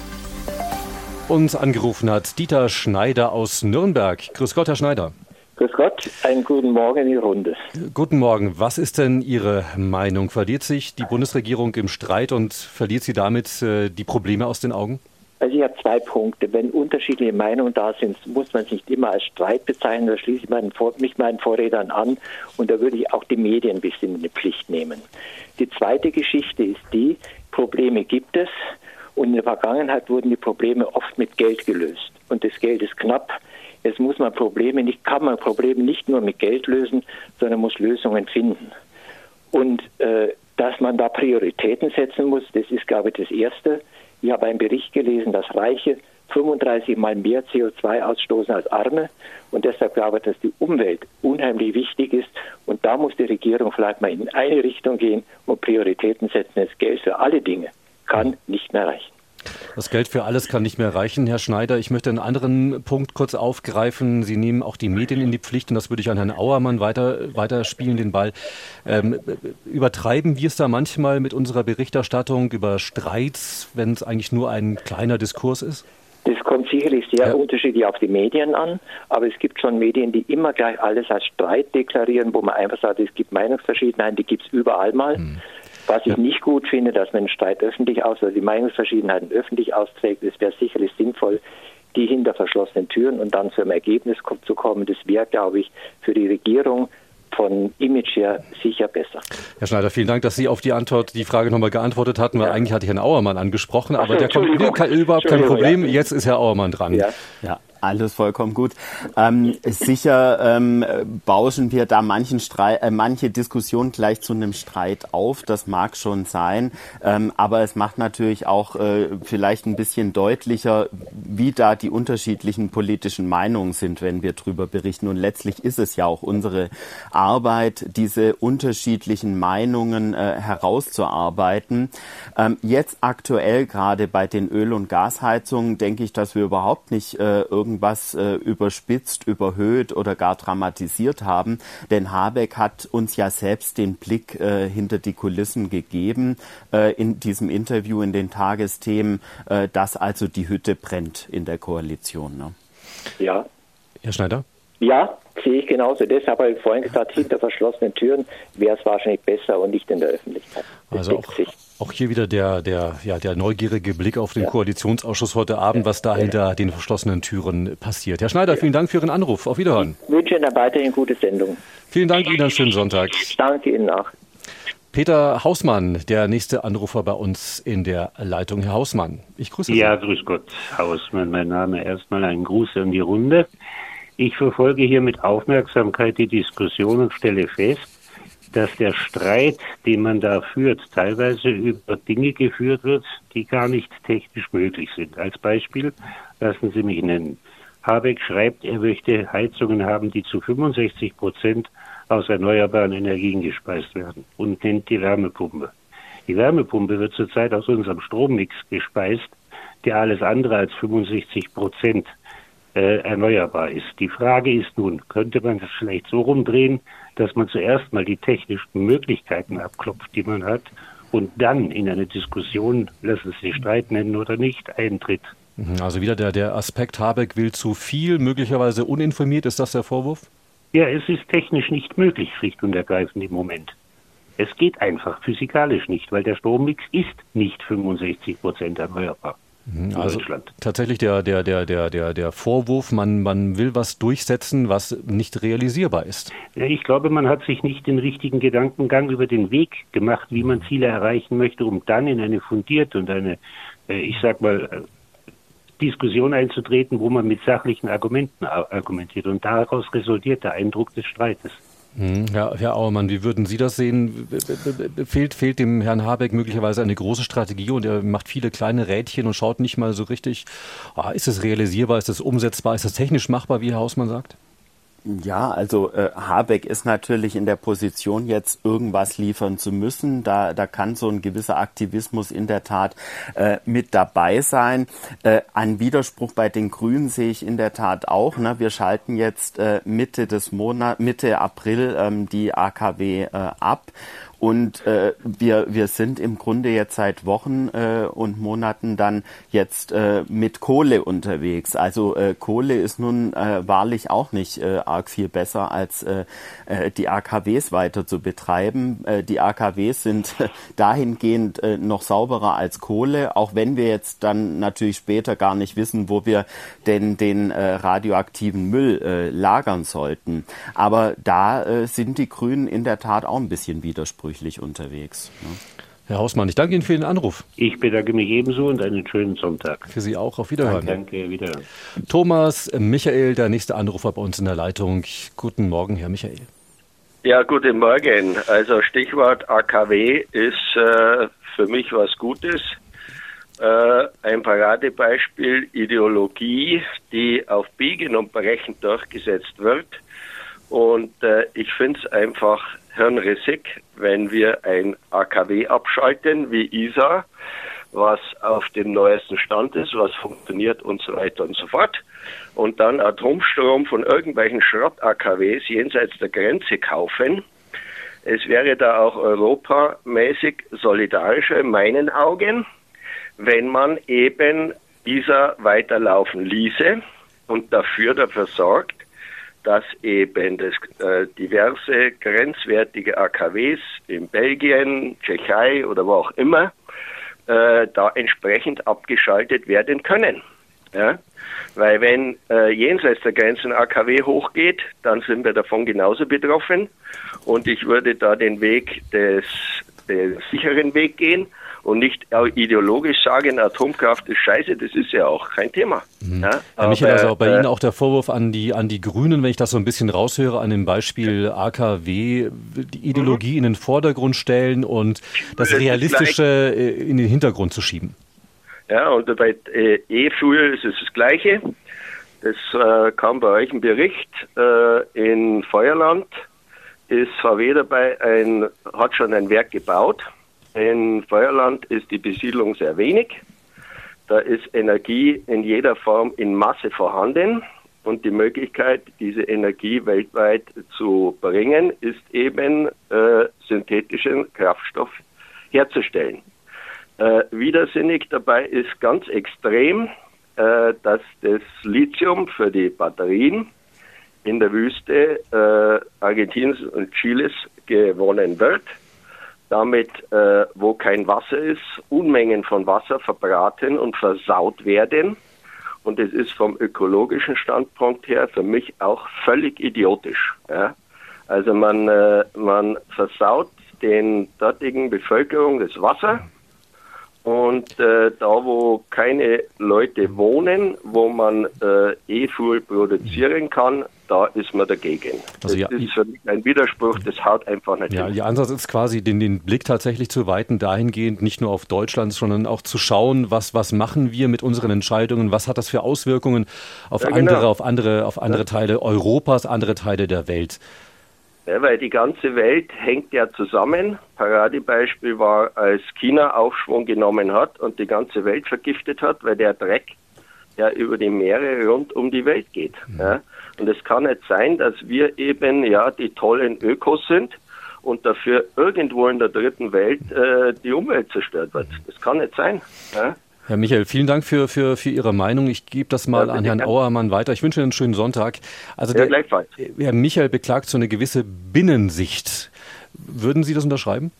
Uns angerufen hat Dieter Schneider aus Nürnberg. Grüß Gott, Herr Schneider. Grüß Gott, einen guten Morgen in die Runde. Guten Morgen. Was ist denn Ihre Meinung? Verliert sich die Bundesregierung im Streit und verliert sie damit äh, die Probleme aus den Augen? Also ich habe zwei Punkte. Wenn unterschiedliche Meinungen da sind, muss man es nicht immer als Streit bezeichnen. Da schließe ich meinen, mich meinen Vorrednern an und da würde ich auch die Medien ein bisschen in die Pflicht nehmen. Die zweite Geschichte ist die, Probleme gibt es und in der Vergangenheit wurden die Probleme oft mit Geld gelöst und das Geld ist knapp. Jetzt muss man Probleme nicht, kann man Probleme nicht nur mit Geld lösen, sondern muss Lösungen finden. Und äh, dass man da Prioritäten setzen muss, das ist, glaube ich, das Erste. Ich habe einen Bericht gelesen, dass Reiche 35 mal mehr CO2 ausstoßen als Arme. Und deshalb glaube ich, dass die Umwelt unheimlich wichtig ist. Und da muss die Regierung vielleicht mal in eine Richtung gehen und Prioritäten setzen. Das Geld für alle Dinge kann nicht mehr reichen. Das Geld für alles kann nicht mehr reichen, Herr Schneider. Ich möchte einen anderen Punkt kurz aufgreifen. Sie nehmen auch die Medien in die Pflicht und das würde ich an Herrn Auermann weiter, weiterspielen, den Ball. Ähm, übertreiben wir es da manchmal mit unserer Berichterstattung über Streits, wenn es eigentlich nur ein kleiner Diskurs ist? Das kommt sicherlich sehr ja. unterschiedlich auf die Medien an, aber es gibt schon Medien, die immer gleich alles als Streit deklarieren, wo man einfach sagt, es gibt Meinungsverschiedenheiten, die gibt es überall mal. Hm. Was ich nicht gut finde, dass man den Streit öffentlich aus, also die Meinungsverschiedenheiten öffentlich austrägt, es wäre sicherlich sinnvoll, die hinter verschlossenen Türen und dann zu einem Ergebnis zu kommen. Das wäre, glaube ich, für die Regierung von Image her sicher besser. Herr Schneider, vielen Dank, dass Sie auf die Antwort, die Frage nochmal geantwortet hatten, weil ja. eigentlich hatte ich Herrn Auermann angesprochen, aber so, der kommt überhaupt kein Problem. Ja. Jetzt ist Herr Auermann dran. Ja. ja. Alles vollkommen gut. Ähm, sicher ähm, bauschen wir da manchen Streit, äh, manche Diskussionen gleich zu einem Streit auf. Das mag schon sein, ähm, aber es macht natürlich auch äh, vielleicht ein bisschen deutlicher, wie da die unterschiedlichen politischen Meinungen sind, wenn wir darüber berichten. Und letztlich ist es ja auch unsere Arbeit, diese unterschiedlichen Meinungen äh, herauszuarbeiten. Ähm, jetzt aktuell gerade bei den Öl- und Gasheizungen denke ich, dass wir überhaupt nicht äh, irgendwas äh, überspitzt, überhöht oder gar dramatisiert haben. Denn Habeck hat uns ja selbst den Blick äh, hinter die Kulissen gegeben äh, in diesem Interview in den Tagesthemen, äh, dass also die Hütte brennt in der Koalition. Ne? Ja. Herr Schneider? Ja, sehe ich genauso. Deshalb habe ich vorhin gesagt, hinter verschlossenen Türen wäre es wahrscheinlich besser und nicht in der Öffentlichkeit. Das also auch, auch, hier wieder der, der, ja, der neugierige Blick auf den ja. Koalitionsausschuss heute Abend, was da hinter den verschlossenen Türen passiert. Herr Schneider, vielen Dank für Ihren Anruf. Auf Wiederhören. Ich wünsche Ihnen weiterhin gute Sendung. Vielen Dank Ihnen, einen schönen Sonntag. Danke Ihnen auch. Peter Hausmann, der nächste Anrufer bei uns in der Leitung. Herr Hausmann, ich grüße Sie. Ja, grüß Gott, Hausmann, mein Name. Erstmal einen Gruß an die Runde. Ich verfolge hier mit Aufmerksamkeit die Diskussion und stelle fest, dass der Streit, den man da führt, teilweise über Dinge geführt wird, die gar nicht technisch möglich sind. Als Beispiel lassen Sie mich nennen. Habeck schreibt, er möchte Heizungen haben, die zu 65 Prozent aus erneuerbaren Energien gespeist werden und nennt die Wärmepumpe. Die Wärmepumpe wird zurzeit aus unserem Strommix gespeist, der alles andere als 65 Prozent äh, erneuerbar ist. Die Frage ist nun, könnte man das vielleicht so rumdrehen, dass man zuerst mal die technischen Möglichkeiten abklopft, die man hat, und dann in eine Diskussion, lass es sich Streit nennen oder nicht, eintritt. Mhm, also wieder der, der Aspekt, Habeck will zu viel, möglicherweise uninformiert, ist das der Vorwurf? Ja, es ist technisch nicht möglich, schlicht und ergreifend im Moment. Es geht einfach physikalisch nicht, weil der Strommix ist nicht 65 Prozent erneuerbar. Mhm, also tatsächlich der, der, der, der, der, der Vorwurf, man, man will was durchsetzen, was nicht realisierbar ist. Ich glaube, man hat sich nicht den richtigen Gedankengang über den Weg gemacht, wie man Ziele erreichen möchte, um dann in eine fundierte und eine, äh, ich sag mal, äh, Diskussion einzutreten, wo man mit sachlichen Argumenten argumentiert. Und daraus resultiert der Eindruck des Streites. Hm, Herr, Herr Auermann, wie würden Sie das sehen? Fehlt, fehlt dem Herrn Habeck möglicherweise eine große Strategie und er macht viele kleine Rädchen und schaut nicht mal so richtig, ah, ist es realisierbar, ist es umsetzbar, ist es technisch machbar, wie Herr Hausmann sagt? Ja, also äh, Habeck ist natürlich in der Position, jetzt irgendwas liefern zu müssen. Da, da kann so ein gewisser Aktivismus in der Tat äh, mit dabei sein. Äh, ein Widerspruch bei den Grünen sehe ich in der Tat auch. Ne? Wir schalten jetzt äh, Mitte des Monats, Mitte April ähm, die AKW äh, ab. Und äh, wir, wir sind im Grunde jetzt seit Wochen äh, und Monaten dann jetzt äh, mit Kohle unterwegs. Also äh, Kohle ist nun äh, wahrlich auch nicht äh, arg viel besser als äh, äh die AKWs weiter zu betreiben. Äh, die AKWs sind (laughs) dahingehend äh, noch sauberer als Kohle, auch wenn wir jetzt dann natürlich später gar nicht wissen, wo wir denn den äh, radioaktiven Müll äh, lagern sollten. Aber da äh, sind die Grünen in der Tat auch ein bisschen widersprüchlich widersprüchlich unterwegs. Ne? Herr Hausmann, ich danke Ihnen für den Anruf. Ich bedanke mich ebenso und einen schönen Sonntag. Für Sie auch. Auf Wiederhören. Danke, danke Wiederhören. Thomas, Michael, der nächste Anrufer bei uns in der Leitung. Guten Morgen, Herr Michael. Ja, guten Morgen. Also Stichwort AKW ist äh, für mich was Gutes. Äh, ein Paradebeispiel Ideologie, die auf Biegen und Brechen durchgesetzt wird. Und äh, ich finde es einfach hirnrissig, wenn wir ein AKW abschalten wie ISA, was auf dem neuesten Stand ist, was funktioniert und so weiter und so fort, und dann Atomstrom von irgendwelchen Schrott-AKWs jenseits der Grenze kaufen. Es wäre da auch europamäßig solidarischer in meinen Augen, wenn man eben ISA weiterlaufen ließe und dafür dafür sorgt, dass eben das, äh, diverse grenzwertige AKWs in Belgien, Tschechei oder wo auch immer äh, da entsprechend abgeschaltet werden können. Ja? Weil wenn äh, jenseits der Grenzen AKW hochgeht, dann sind wir davon genauso betroffen. Und ich würde da den Weg des, den sicheren Weg gehen und nicht ideologisch sagen, Atomkraft ist scheiße, das ist ja auch kein Thema. Mhm. Ja, Herr Michael, also bei äh, Ihnen auch der Vorwurf an die, an die Grünen, wenn ich das so ein bisschen raushöre, an dem Beispiel AKW, die Ideologie mhm. in den Vordergrund stellen und das Realistische äh, in den Hintergrund zu schieben. Ja, und bei äh, E-Fuel ist es das Gleiche. Das äh, kam bei euch ein Bericht. Äh, in Feuerland ist VW dabei, ein, hat schon ein Werk gebaut in Feuerland ist die Besiedlung sehr wenig. Da ist Energie in jeder Form in Masse vorhanden. Und die Möglichkeit, diese Energie weltweit zu bringen, ist eben äh, synthetischen Kraftstoff herzustellen. Äh, widersinnig dabei ist ganz extrem, äh, dass das Lithium für die Batterien in der Wüste äh, Argentiniens und Chiles gewonnen wird damit, äh, wo kein Wasser ist, Unmengen von Wasser verbraten und versaut werden. Und es ist vom ökologischen Standpunkt her für mich auch völlig idiotisch. Ja? Also man, äh, man versaut den dortigen Bevölkerung das Wasser Und äh, da, wo keine Leute wohnen, wo man äh, E-Fuel produzieren kann, da ist man dagegen. Also das ja, ist für mich ein Widerspruch, das haut einfach nicht Ja, hin. Ihr Ansatz ist quasi, den, den Blick tatsächlich zu weiten, dahingehend nicht nur auf Deutschland, sondern auch zu schauen, was, was machen wir mit unseren Entscheidungen, was hat das für Auswirkungen auf ja, andere, genau. auf andere, auf andere Teile Europas, andere Teile der Welt. Ja, weil die ganze Welt hängt ja zusammen. Paradebeispiel war, als China Aufschwung genommen hat und die ganze Welt vergiftet hat, weil der Dreck ja über die Meere rund um die Welt geht. Mhm. Ja. Und es kann nicht sein, dass wir eben ja die tollen Ökos sind und dafür irgendwo in der dritten Welt äh, die Umwelt zerstört wird. Das kann nicht sein. Ja. Herr Michael, vielen Dank für, für, für Ihre Meinung. Ich gebe das mal ja, an Herrn Auermann weiter. Ich wünsche Ihnen einen schönen Sonntag. Also der, Herr Michael beklagt so eine gewisse Binnensicht. Würden Sie das unterschreiben?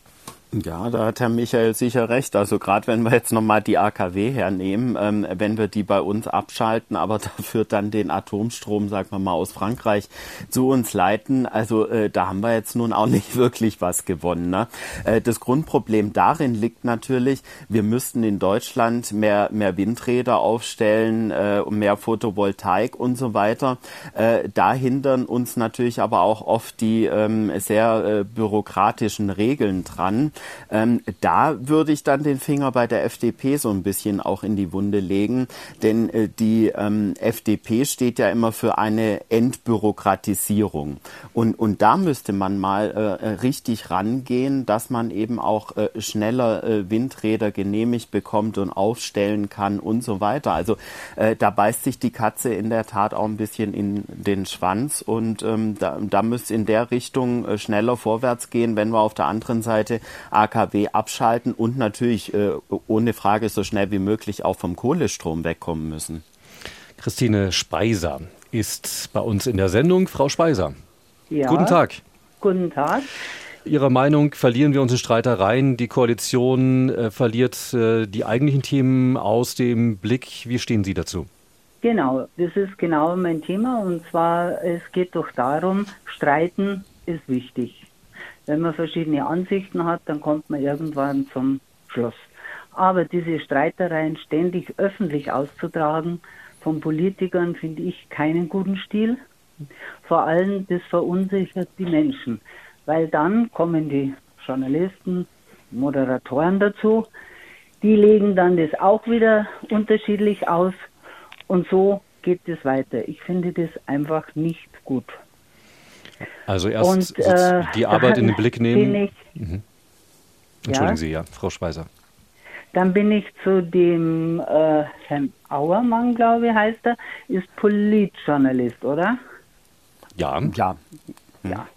Ja, da hat Herr Michael sicher recht. Also gerade wenn wir jetzt nochmal die AKW hernehmen, ähm, wenn wir die bei uns abschalten, aber (laughs) dafür dann den Atomstrom, sagen wir mal, aus Frankreich zu uns leiten, also äh, da haben wir jetzt nun auch (laughs) nicht wirklich was gewonnen. Ne? Äh, das Grundproblem darin liegt natürlich, wir müssten in Deutschland mehr, mehr Windräder aufstellen, äh, mehr Photovoltaik und so weiter. Äh, da hindern uns natürlich aber auch oft die ähm, sehr äh, bürokratischen Regeln dran. Ähm, da würde ich dann den Finger bei der FDP so ein bisschen auch in die Wunde legen, denn äh, die ähm, FDP steht ja immer für eine Entbürokratisierung. Und, und da müsste man mal äh, richtig rangehen, dass man eben auch äh, schneller äh, Windräder genehmigt bekommt und aufstellen kann und so weiter. Also äh, da beißt sich die Katze in der Tat auch ein bisschen in den Schwanz und ähm, da, da müsste in der Richtung äh, schneller vorwärts gehen, wenn wir auf der anderen Seite AKW abschalten und natürlich äh, ohne Frage so schnell wie möglich auch vom Kohlestrom wegkommen müssen. Christine Speiser ist bei uns in der Sendung. Frau Speiser, ja, guten Tag. Guten Tag. Ihrer Meinung verlieren wir uns in Streitereien. Die Koalition äh, verliert äh, die eigentlichen Themen aus dem Blick. Wie stehen Sie dazu? Genau, das ist genau mein Thema. Und zwar, es geht doch darum, streiten ist wichtig. Wenn man verschiedene Ansichten hat, dann kommt man irgendwann zum Schluss. Aber diese Streitereien ständig öffentlich auszutragen von Politikern finde ich keinen guten Stil. Vor allem, das verunsichert die Menschen, weil dann kommen die Journalisten, Moderatoren dazu, die legen dann das auch wieder unterschiedlich aus und so geht es weiter. Ich finde das einfach nicht gut. Also erst und, äh, die Arbeit in den Blick nehmen. Ich, mhm. Entschuldigen ja? Sie, ja, Frau Speiser. Dann bin ich zu dem äh, Herrn Auermann, glaube ich, heißt er, ist Politjournalist, oder? Ja. Ja. Ja.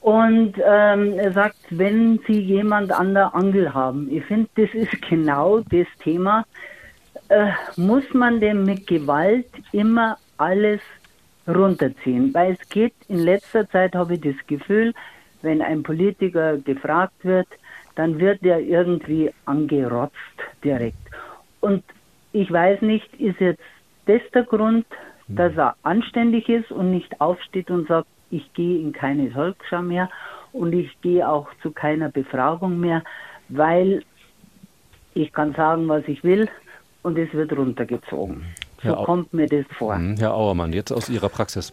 Und ähm, er sagt, wenn Sie jemand an der Angel haben, ich finde, das ist (laughs) genau das Thema, äh, muss man denn mit Gewalt immer alles runterziehen. Weil es geht, in letzter Zeit habe ich das Gefühl, wenn ein Politiker gefragt wird, dann wird er irgendwie angerotzt direkt. Und ich weiß nicht, ist jetzt das der Grund, dass er anständig ist und nicht aufsteht und sagt, ich gehe in keine Volksschau mehr und ich gehe auch zu keiner Befragung mehr, weil ich kann sagen, was ich will und es wird runtergezogen. So kommt mir das vor. Mhm, Herr Auermann, jetzt aus Ihrer Praxis.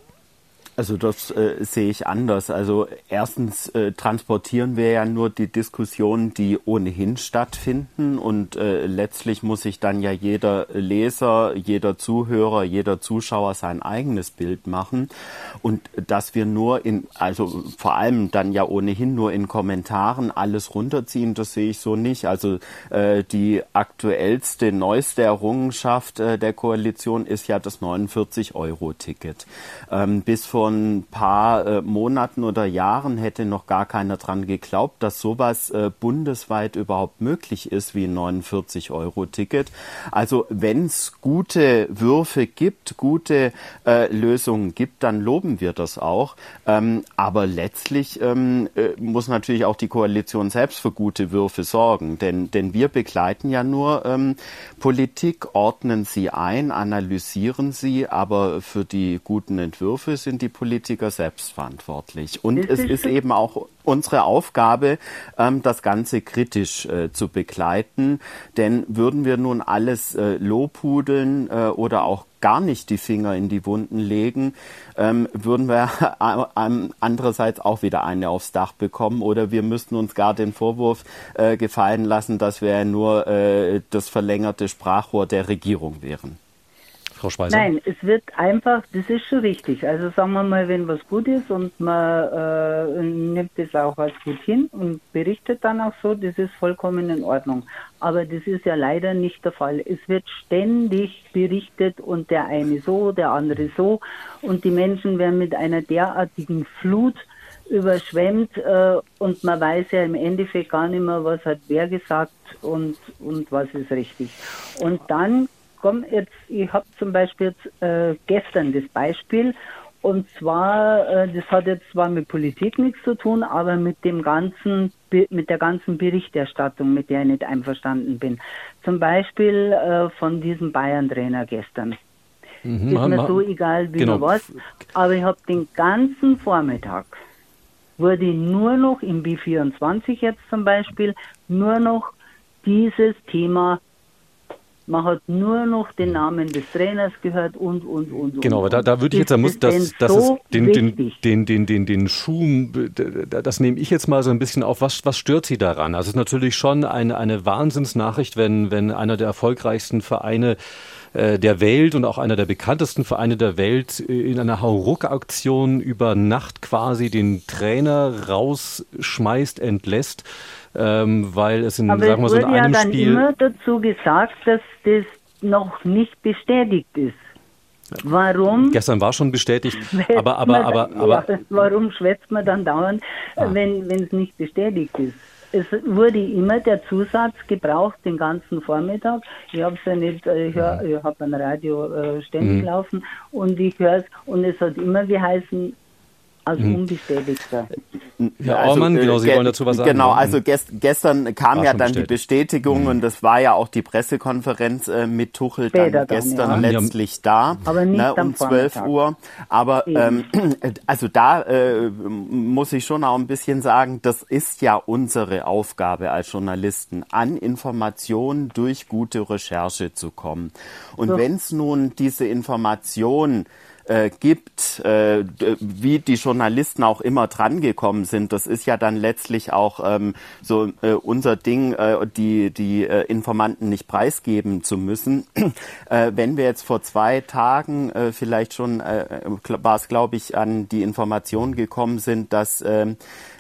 Also das äh, sehe ich anders. Also erstens äh, transportieren wir ja nur die Diskussionen, die ohnehin stattfinden und äh, letztlich muss sich dann ja jeder Leser, jeder Zuhörer, jeder Zuschauer sein eigenes Bild machen und dass wir nur in, also vor allem dann ja ohnehin nur in Kommentaren alles runterziehen, das sehe ich so nicht. Also äh, die aktuellste, neueste Errungenschaft äh, der Koalition ist ja das 49-Euro-Ticket. Ähm, bis vor ein paar äh, Monaten oder Jahren hätte noch gar keiner dran geglaubt, dass sowas äh, bundesweit überhaupt möglich ist wie ein 49-Euro-Ticket. Also wenn es gute Würfe gibt, gute äh, Lösungen gibt, dann loben wir das auch. Ähm, aber letztlich ähm, äh, muss natürlich auch die Koalition selbst für gute Würfe sorgen, denn, denn wir begleiten ja nur ähm, Politik, ordnen sie ein, analysieren sie, aber für die guten Entwürfe sind die Politiker selbstverantwortlich. Und es ist, eben auch unsere Aufgabe, ähm, das Ganze kritisch äh, zu begleiten. Denn würden wir nun alles äh, lobhudeln äh, oder auch gar nicht die Finger in die Wunden legen, ähm, würden wir (laughs) andererseits auch wieder eine aufs Dach bekommen oder wir müssten uns gar den Vorwurf gefallen lassen, dass wir nur das verlängerte Sprachrohr der Regierung wären. Frau Speiser? Nein, es wird einfach, das ist schon richtig. Also sagen wir mal, wenn was gut ist und man äh, nimmt es auch als gut hin und berichtet dann auch so, das ist vollkommen in Ordnung. Aber das ist ja leider nicht der Fall. Es wird ständig berichtet und der eine so, der andere so und die Menschen werden mit einer derartigen Flut überschwemmt äh, und man weiß ja im Endeffekt gar nicht mehr, was hat wer gesagt und, und was ist richtig. Und dann komm, jetzt, ich habe zum Beispiel jetzt, äh, gestern das Beispiel, und zwar, äh, das hat jetzt zwar mit Politik nichts zu tun, aber mit dem ganzen, mit der ganzen Berichterstattung, mit der ich nicht einverstanden bin. Zum Beispiel äh, von diesem Bayern-Trainer gestern. Mhm, ist mir so egal wie genau. was, aber ich habe den ganzen Vormittag wurde nur noch im B24 jetzt zum Beispiel nur noch dieses Thema man hat nur noch den Namen des Trainers gehört und, und, und. Genau, aber da, da würde ich jetzt, da muss das, das so ist den, den, den, den, den, den Schuh, das nehme ich jetzt mal so ein bisschen auf. Was, was stört Sie daran? Also es ist natürlich schon eine, eine Wahnsinnsnachricht, wenn, wenn einer der erfolgreichsten Vereine äh, der Welt und auch einer der bekanntesten Vereine der Welt äh, in einer Hauruck-Aktion über Nacht quasi den Trainer rausschmeißt, entlässt ähm, weil es in, Aber sagen wir so, in einem ja dann Spiel. immer dazu gesagt, dass das noch nicht bestätigt ist. Warum? Gestern war schon bestätigt, (laughs) aber, aber, aber, aber. Ja, warum schwätzt man dann dauernd, ah. wenn es nicht bestätigt ist? Es wurde immer der Zusatz gebraucht den ganzen Vormittag. Ich habe es ja nicht, äh, ich, hör, ich habe ein Radio äh, ständig mhm. laufen und ich höre es und es hat immer geheißen, als hm. unbestätigter. Herr also, Aumann, genau, Sie wollen dazu was sagen. Genau, also gest, gestern kam ja dann bestätigt. die Bestätigung mhm. und das war ja auch die Pressekonferenz äh, mit Tuchel dann, dann gestern ja. letztlich da, Aber nicht ne, um 12 Uhr. Aber ähm, (clears throat) also da äh, muss ich schon auch ein bisschen sagen, das ist ja unsere Aufgabe als Journalisten, an Informationen durch gute Recherche zu kommen. Und so. wenn es nun diese Information äh, gibt, äh, wie die Journalisten auch immer drangekommen sind. Das ist ja dann letztlich auch ähm, so äh, unser Ding, äh, die, die äh, Informanten nicht preisgeben zu müssen. (clears throat) äh, wenn wir jetzt vor zwei Tagen äh, vielleicht schon, äh, war es glaube ich, an die Information gekommen sind, dass äh,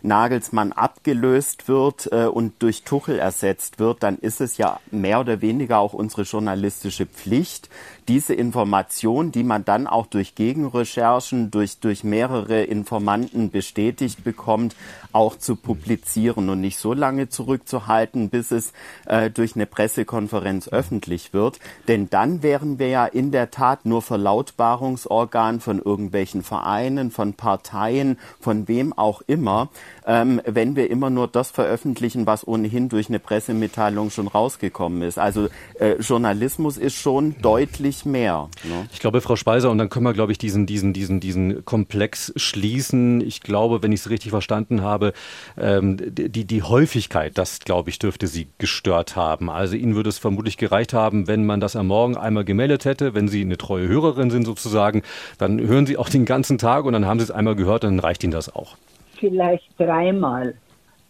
Nagelsmann abgelöst wird äh, und durch Tuchel ersetzt wird, dann ist es ja mehr oder weniger auch unsere journalistische Pflicht, diese Information, die man dann auch durch Gegenrecherchen, durch, durch mehrere Informanten bestätigt bekommt, auch zu publizieren und nicht so lange zurückzuhalten, bis es äh, durch eine Pressekonferenz öffentlich wird. Denn dann wären wir ja in der Tat nur Verlautbarungsorgan von irgendwelchen Vereinen, von Parteien, von wem auch immer, ähm, wenn wir immer nur das veröffentlichen, was ohnehin durch eine Pressemitteilung schon rausgekommen ist. Also äh, Journalismus ist schon deutlich mehr. Ne? Ich glaube, Frau Speiser, und dann können wir, glaube ich, diesen, diesen, diesen, diesen Komplex schließen. Ich glaube, wenn ich es richtig verstanden habe, ähm, die, die Häufigkeit, das glaube ich, dürfte Sie gestört haben. Also Ihnen würde es vermutlich gereicht haben, wenn man das am Morgen einmal gemeldet hätte, wenn Sie eine treue Hörerin sind sozusagen, dann hören Sie auch den ganzen Tag und dann haben Sie es einmal gehört, dann reicht Ihnen das auch. Vielleicht dreimal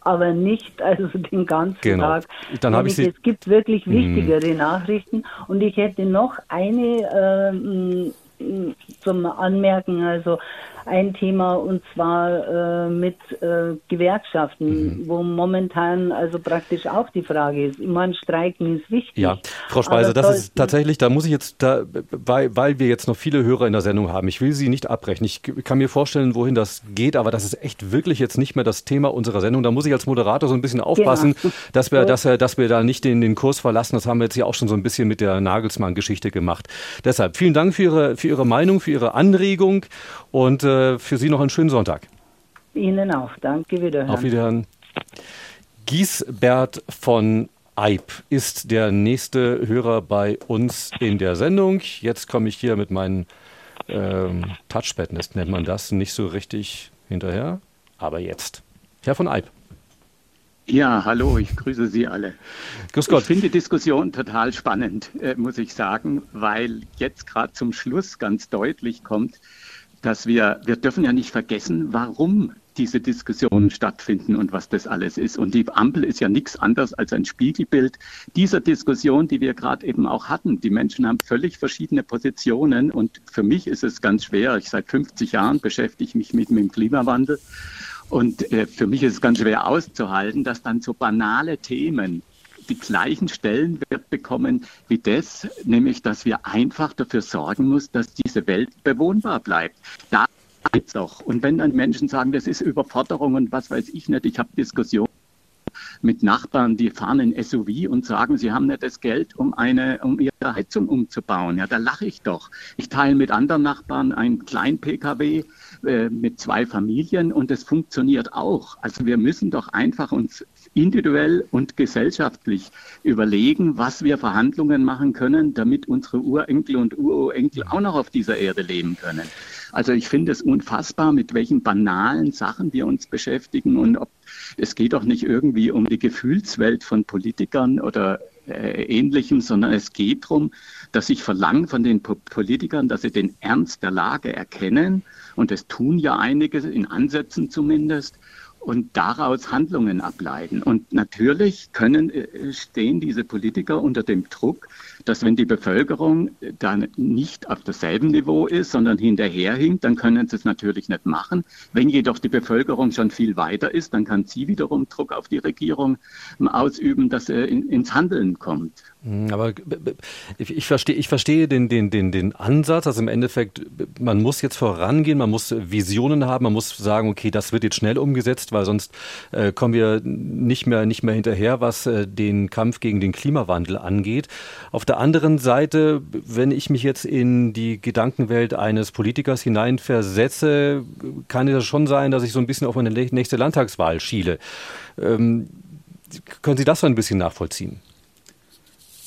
aber nicht also den ganzen genau. Tag. Dann habe ich Sie es gibt wirklich hm. wichtigere hm. Nachrichten und ich hätte noch eine äh, zum Anmerken, also ein Thema und zwar äh, mit äh, Gewerkschaften, mhm. wo momentan also praktisch auch die Frage ist. Ich meine, Streiken ist wichtig. Ja, Frau Speiser, das ist tatsächlich, da muss ich jetzt, da, weil, weil wir jetzt noch viele Hörer in der Sendung haben, ich will Sie nicht abbrechen. Ich kann mir vorstellen, wohin das geht, aber das ist echt wirklich jetzt nicht mehr das Thema unserer Sendung. Da muss ich als Moderator so ein bisschen aufpassen, genau. (laughs) dass, wir, dass, wir, dass wir da nicht den, den Kurs verlassen. Das haben wir jetzt ja auch schon so ein bisschen mit der Nagelsmann-Geschichte gemacht. Deshalb vielen Dank für Ihre, für Ihre Meinung, für Ihre Anregung und äh, für Sie noch einen schönen Sonntag. Ihnen auch. Danke, wiederhören. Auf Wiederhören. Giesbert von Eib ist der nächste Hörer bei uns in der Sendung. Jetzt komme ich hier mit meinen ähm, Touchpadness nennt man das, nicht so richtig hinterher. Aber jetzt. Herr von Eib. Ja, hallo, ich grüße Sie alle. Grüß Gott. Ich finde die Diskussion total spannend, äh, muss ich sagen, weil jetzt gerade zum Schluss ganz deutlich kommt, dass wir, wir dürfen ja nicht vergessen, warum diese Diskussionen stattfinden und was das alles ist. Und die Ampel ist ja nichts anderes als ein Spiegelbild dieser Diskussion, die wir gerade eben auch hatten. Die Menschen haben völlig verschiedene Positionen und für mich ist es ganz schwer. Ich seit 50 Jahren beschäftige mich mit, mit dem Klimawandel und äh, für mich ist es ganz schwer auszuhalten, dass dann so banale Themen die gleichen Stellenwert bekommen wie das, nämlich dass wir einfach dafür sorgen müssen, dass diese Welt bewohnbar bleibt. Da geht's auch. Und wenn dann Menschen sagen, das ist Überforderung und was weiß ich nicht, ich habe Diskussionen mit Nachbarn, die fahren in SUV und sagen, sie haben nicht das Geld, um eine, um ihre Heizung umzubauen. Ja, da lache ich doch. Ich teile mit anderen Nachbarn ein klein PKW äh, mit zwei Familien und es funktioniert auch. Also wir müssen doch einfach uns individuell und gesellschaftlich überlegen, was wir Verhandlungen machen können, damit unsere Urenkel und Ururenkel auch noch auf dieser Erde leben können. Also ich finde es unfassbar, mit welchen banalen Sachen wir uns beschäftigen und ob es geht doch nicht irgendwie um die Gefühlswelt von Politikern oder äh, Ähnlichem, sondern es geht darum, dass ich verlange von den Politikern, dass sie den Ernst der Lage erkennen. Und das tun ja einige, in Ansätzen zumindest und daraus Handlungen ableiten. Und natürlich können, äh, stehen diese Politiker unter dem Druck, dass wenn die Bevölkerung dann nicht auf demselben Niveau ist, sondern hinterherhinkt, dann können sie es natürlich nicht machen. Wenn jedoch die Bevölkerung schon viel weiter ist, dann kann sie wiederum Druck auf die Regierung ausüben, dass er in, ins Handeln kommt. Hm, aber ich, verstehe, ich verstehe den, den, den, den Ansatz. Also im Endeffekt, man muss jetzt vorangehen, man muss Visionen haben, man muss sagen, okay, das wird jetzt schnell umgesetzt, weil sonst äh, kommen wir nicht mehr, nicht mehr hinterher, was äh, den Kampf gegen den Klimawandel angeht. Auf der anderen Seite, wenn ich mich jetzt in die Gedankenwelt eines Politikers hineinversetze, kann es schon sein, dass ich so ein bisschen auf meine nächste Landtagswahl schiele. Ähm, können Sie das so ein bisschen nachvollziehen?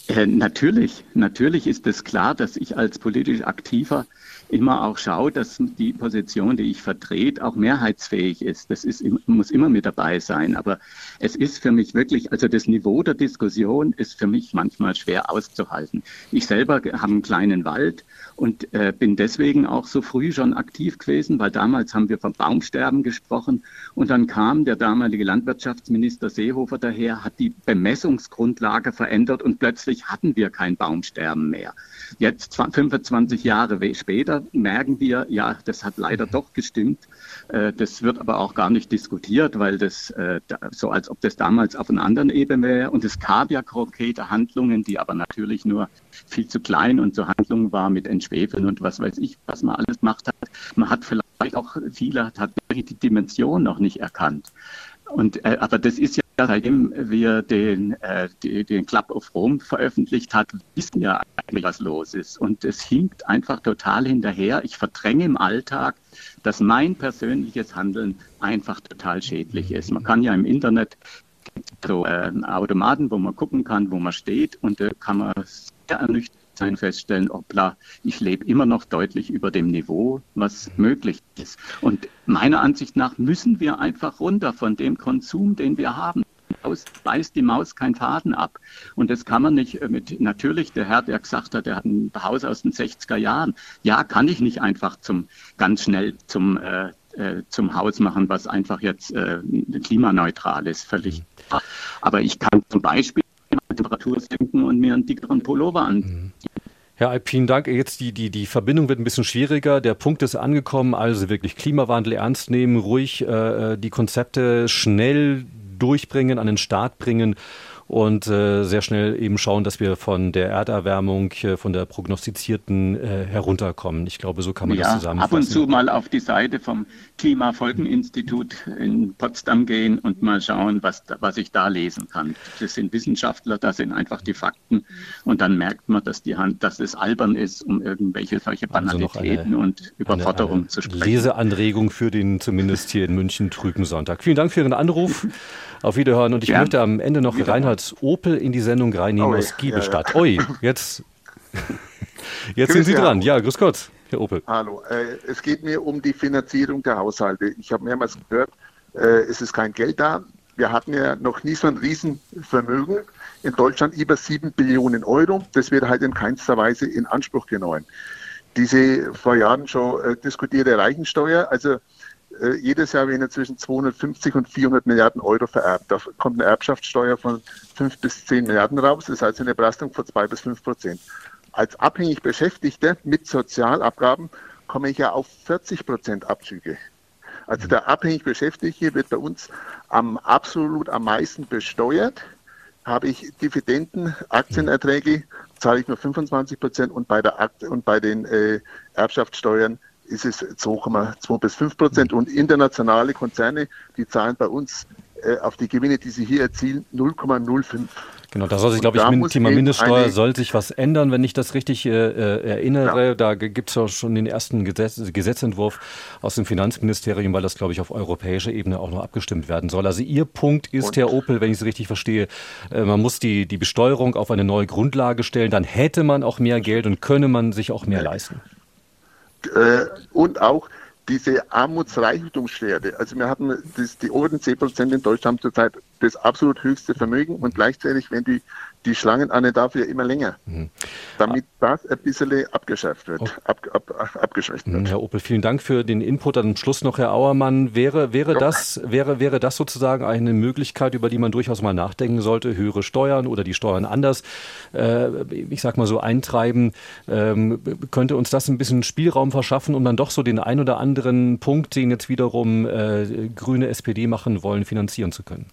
Äh, natürlich, natürlich ist es klar, dass ich als politisch Aktiver immer auch schaue, dass die Position, die ich vertrete, auch mehrheitsfähig ist. Das ist, muss immer mit dabei sein. Aber es ist für mich wirklich, also das Niveau der Diskussion ist für mich manchmal schwer auszuhalten. Ich selber habe einen kleinen Wald und äh, bin deswegen auch so früh schon aktiv gewesen, weil damals haben wir von Baumsterben gesprochen und dann kam der damalige Landwirtschaftsminister Seehofer daher, hat die Bemessungsgrundlage verändert und plötzlich hatten wir kein Baumsterben mehr. Jetzt 25 Jahre später merken wir, ja, das hat leider doch gestimmt. Äh, das wird aber auch gar nicht diskutiert, weil das äh, so als ob das damals auf einer anderen Ebene wäre. Und es gab ja konkrete Handlungen, die aber natürlich nur viel zu klein und so Handlungen war mit Entschwefeln und was weiß ich, was man alles gemacht hat. Man hat vielleicht auch viele tatsächlich die Dimension noch nicht erkannt. Und, äh, aber das ist ja seitdem wir den, äh, die, den Club of Rome veröffentlicht hat, wissen ja eigentlich, was los ist. Und es hinkt einfach total hinterher. Ich verdränge im Alltag, dass mein persönliches Handeln einfach total schädlich ist. Man kann ja im Internet so äh, Automaten, wo man gucken kann, wo man steht, und da äh, kann man ernüchtert sein feststellen, hoppla, ich lebe immer noch deutlich über dem Niveau, was möglich ist. Und meiner Ansicht nach müssen wir einfach runter von dem Konsum, den wir haben. Aus beißt die Maus keinen Faden ab. Und das kann man nicht äh, mit, natürlich, der Herr, der gesagt hat, der hat ein Haus aus den 60er Jahren. Ja, kann ich nicht einfach zum, ganz schnell zum, äh, äh, zum Haus machen, was einfach jetzt äh, klimaneutral ist, völlig. Aber ich kann zum Beispiel Temperatur senken und mir einen dickeren Pullover an. Mhm. Herr Alp, vielen Dank. Jetzt die, die, die Verbindung wird ein bisschen schwieriger. Der Punkt ist angekommen, also wirklich Klimawandel ernst nehmen, ruhig äh, äh die Konzepte schnell durchbringen, an den Start bringen und äh, sehr schnell eben schauen, dass wir von der Erderwärmung, äh, von der prognostizierten äh, herunterkommen. Ich glaube, so kann man ja, das zusammenfassen. Ab und zu mal auf die Seite vom Klimafolgeninstitut in Potsdam gehen und mal schauen, was, was ich da lesen kann. Das sind Wissenschaftler, das sind einfach die Fakten und dann merkt man, dass die Hand, dass es albern ist, um irgendwelche solche Banalitäten also eine, und Überforderung eine, eine zu sprechen. Leseanregung für den zumindest hier in München trüben Sonntag. Vielen Dank für Ihren Anruf. (laughs) Auf Wiederhören. Und ich ja. möchte am Ende noch Reinhard Opel in die Sendung reinnehmen oh, aus Giebelstadt. Ja, ja. Ui, jetzt, (laughs) jetzt sind Sie dran. Ja, grüß Gott. Herr Opel. Hallo. Äh, es geht mir um die Finanzierung der Haushalte. Ich habe mehrmals gehört, äh, es ist kein Geld da. Wir hatten ja noch nie so ein Riesenvermögen. In Deutschland über 7 Billionen Euro. Das wird halt in keinster Weise in Anspruch genommen. Diese vor Jahren schon äh, diskutierte Reichensteuer, also äh, jedes Jahr werden zwischen 250 und 400 Milliarden Euro vererbt. Da kommt eine Erbschaftssteuer von 5 bis 10 Milliarden raus. Das heißt eine Belastung von 2 bis 5 Prozent. Als abhängig Beschäftigter mit Sozialabgaben komme ich ja auf 40 Prozent Abzüge. Also der abhängig Beschäftigte wird bei uns am absolut am meisten besteuert. Habe ich Dividenden, Aktienerträge, zahle ich nur 25 Prozent und bei der Akt und bei den äh, Erbschaftssteuern ist es 2,2 bis 5 Prozent. Und internationale Konzerne, die zahlen bei uns äh, auf die Gewinne, die sie hier erzielen, 0,05. Genau, da soll sich, glaube ich, im Thema Mindeststeuer soll sich was ändern, wenn ich das richtig äh, äh erinnere. Ja. Da gibt es ja schon den ersten Gesetz, Gesetzentwurf aus dem Finanzministerium, weil das, glaube ich, auf europäischer Ebene auch noch abgestimmt werden soll. Also Ihr Punkt ist, Und? Herr Opel, wenn ich es richtig verstehe, äh, man muss die, die Besteuerung auf eine neue Grundlage stellen, dann hätte man auch mehr Geld und könne man sich auch mehr ja. leisten. Äh, und auch diese Armutsreichtumsschwere. Also wir hatten das, die oberen 10 Prozent in Deutschland zurzeit das absolut höchste Vermögen und gleichzeitig, wenn die die Schlangen an dafür immer länger, mhm. damit das ein bisschen abgeschafft wird, oh. ab, ab, abgeschwächt wird. Mhm, Herr Opel, vielen Dank für den Input. Am Schluss noch, Herr Auermann, wäre, wäre, das, wäre, wäre das sozusagen eine Möglichkeit, über die man durchaus mal nachdenken sollte, höhere Steuern oder die Steuern anders, äh, ich sag mal so, eintreiben? Ähm, könnte uns das ein bisschen Spielraum verschaffen, um dann doch so den ein oder anderen Punkt, den jetzt wiederum äh, Grüne SPD machen wollen, finanzieren zu können?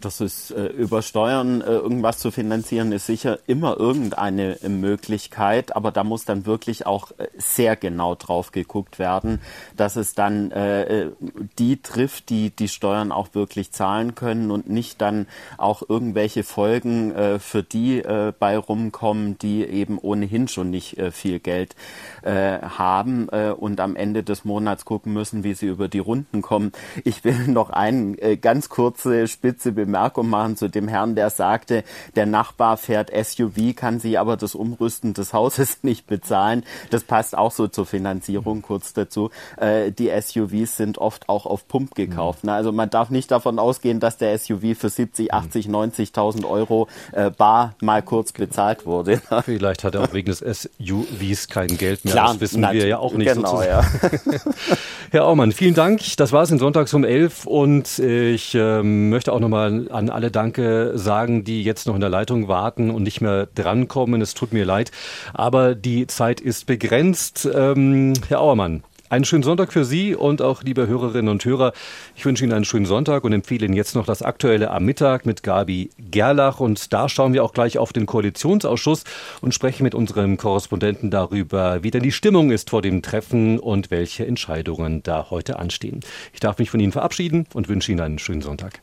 Das ist äh, über Steuern äh, irgendwas zu finanzieren, ist sicher immer irgendeine Möglichkeit, aber da muss dann wirklich auch äh, sehr genau drauf geguckt werden, dass es dann äh, äh, die trifft, die die Steuern auch wirklich zahlen können und nicht dann auch irgendwelche Folgen äh, für die äh, bei rumkommen, die eben ohnehin schon nicht äh, viel Geld äh, haben äh, und am Ende des Monats gucken müssen, wie sie über die Runden kommen. Ich will (laughs) noch eine äh, ganz kurze Spitze bemerken Bemerkung machen zu dem Herrn, der sagte, der Nachbar fährt SUV, kann sie aber das Umrüsten des Hauses (laughs) nicht bezahlen. Das passt auch so zur Finanzierung kurz dazu. Äh, die SUVs sind oft auch auf Pump gekauft. Ne? Also man darf nicht davon ausgehen, dass der SUV für 70, 80, 90.000 Euro äh, bar mal kurz bezahlt wurde. (laughs) Vielleicht hat er auch wegen des SUVs kein Geld mehr. Klar, das wissen wir ja auch nicht. Genau, ja. (laughs) Herr Aumann, vielen Dank. Das war es in Sonntags um 11 und ich äh, möchte auch nochmal an alle Danke sagen, die jetzt noch in der Leitung warten und nicht mehr drankommen. Es tut mir leid, aber die Zeit ist begrenzt. Ähm, Herr Auermann, einen schönen Sonntag für Sie und auch liebe Hörerinnen und Hörer. Ich wünsche Ihnen einen schönen Sonntag und empfehle Ihnen jetzt noch das Aktuelle am Mittag mit Gabi Gerlach. Und da schauen wir auch gleich auf den Koalitionsausschuss und sprechen mit unserem Korrespondenten darüber, wie denn die Stimmung ist vor dem Treffen und welche Entscheidungen da heute anstehen. Ich darf mich von Ihnen verabschieden und wünsche Ihnen einen schönen Sonntag.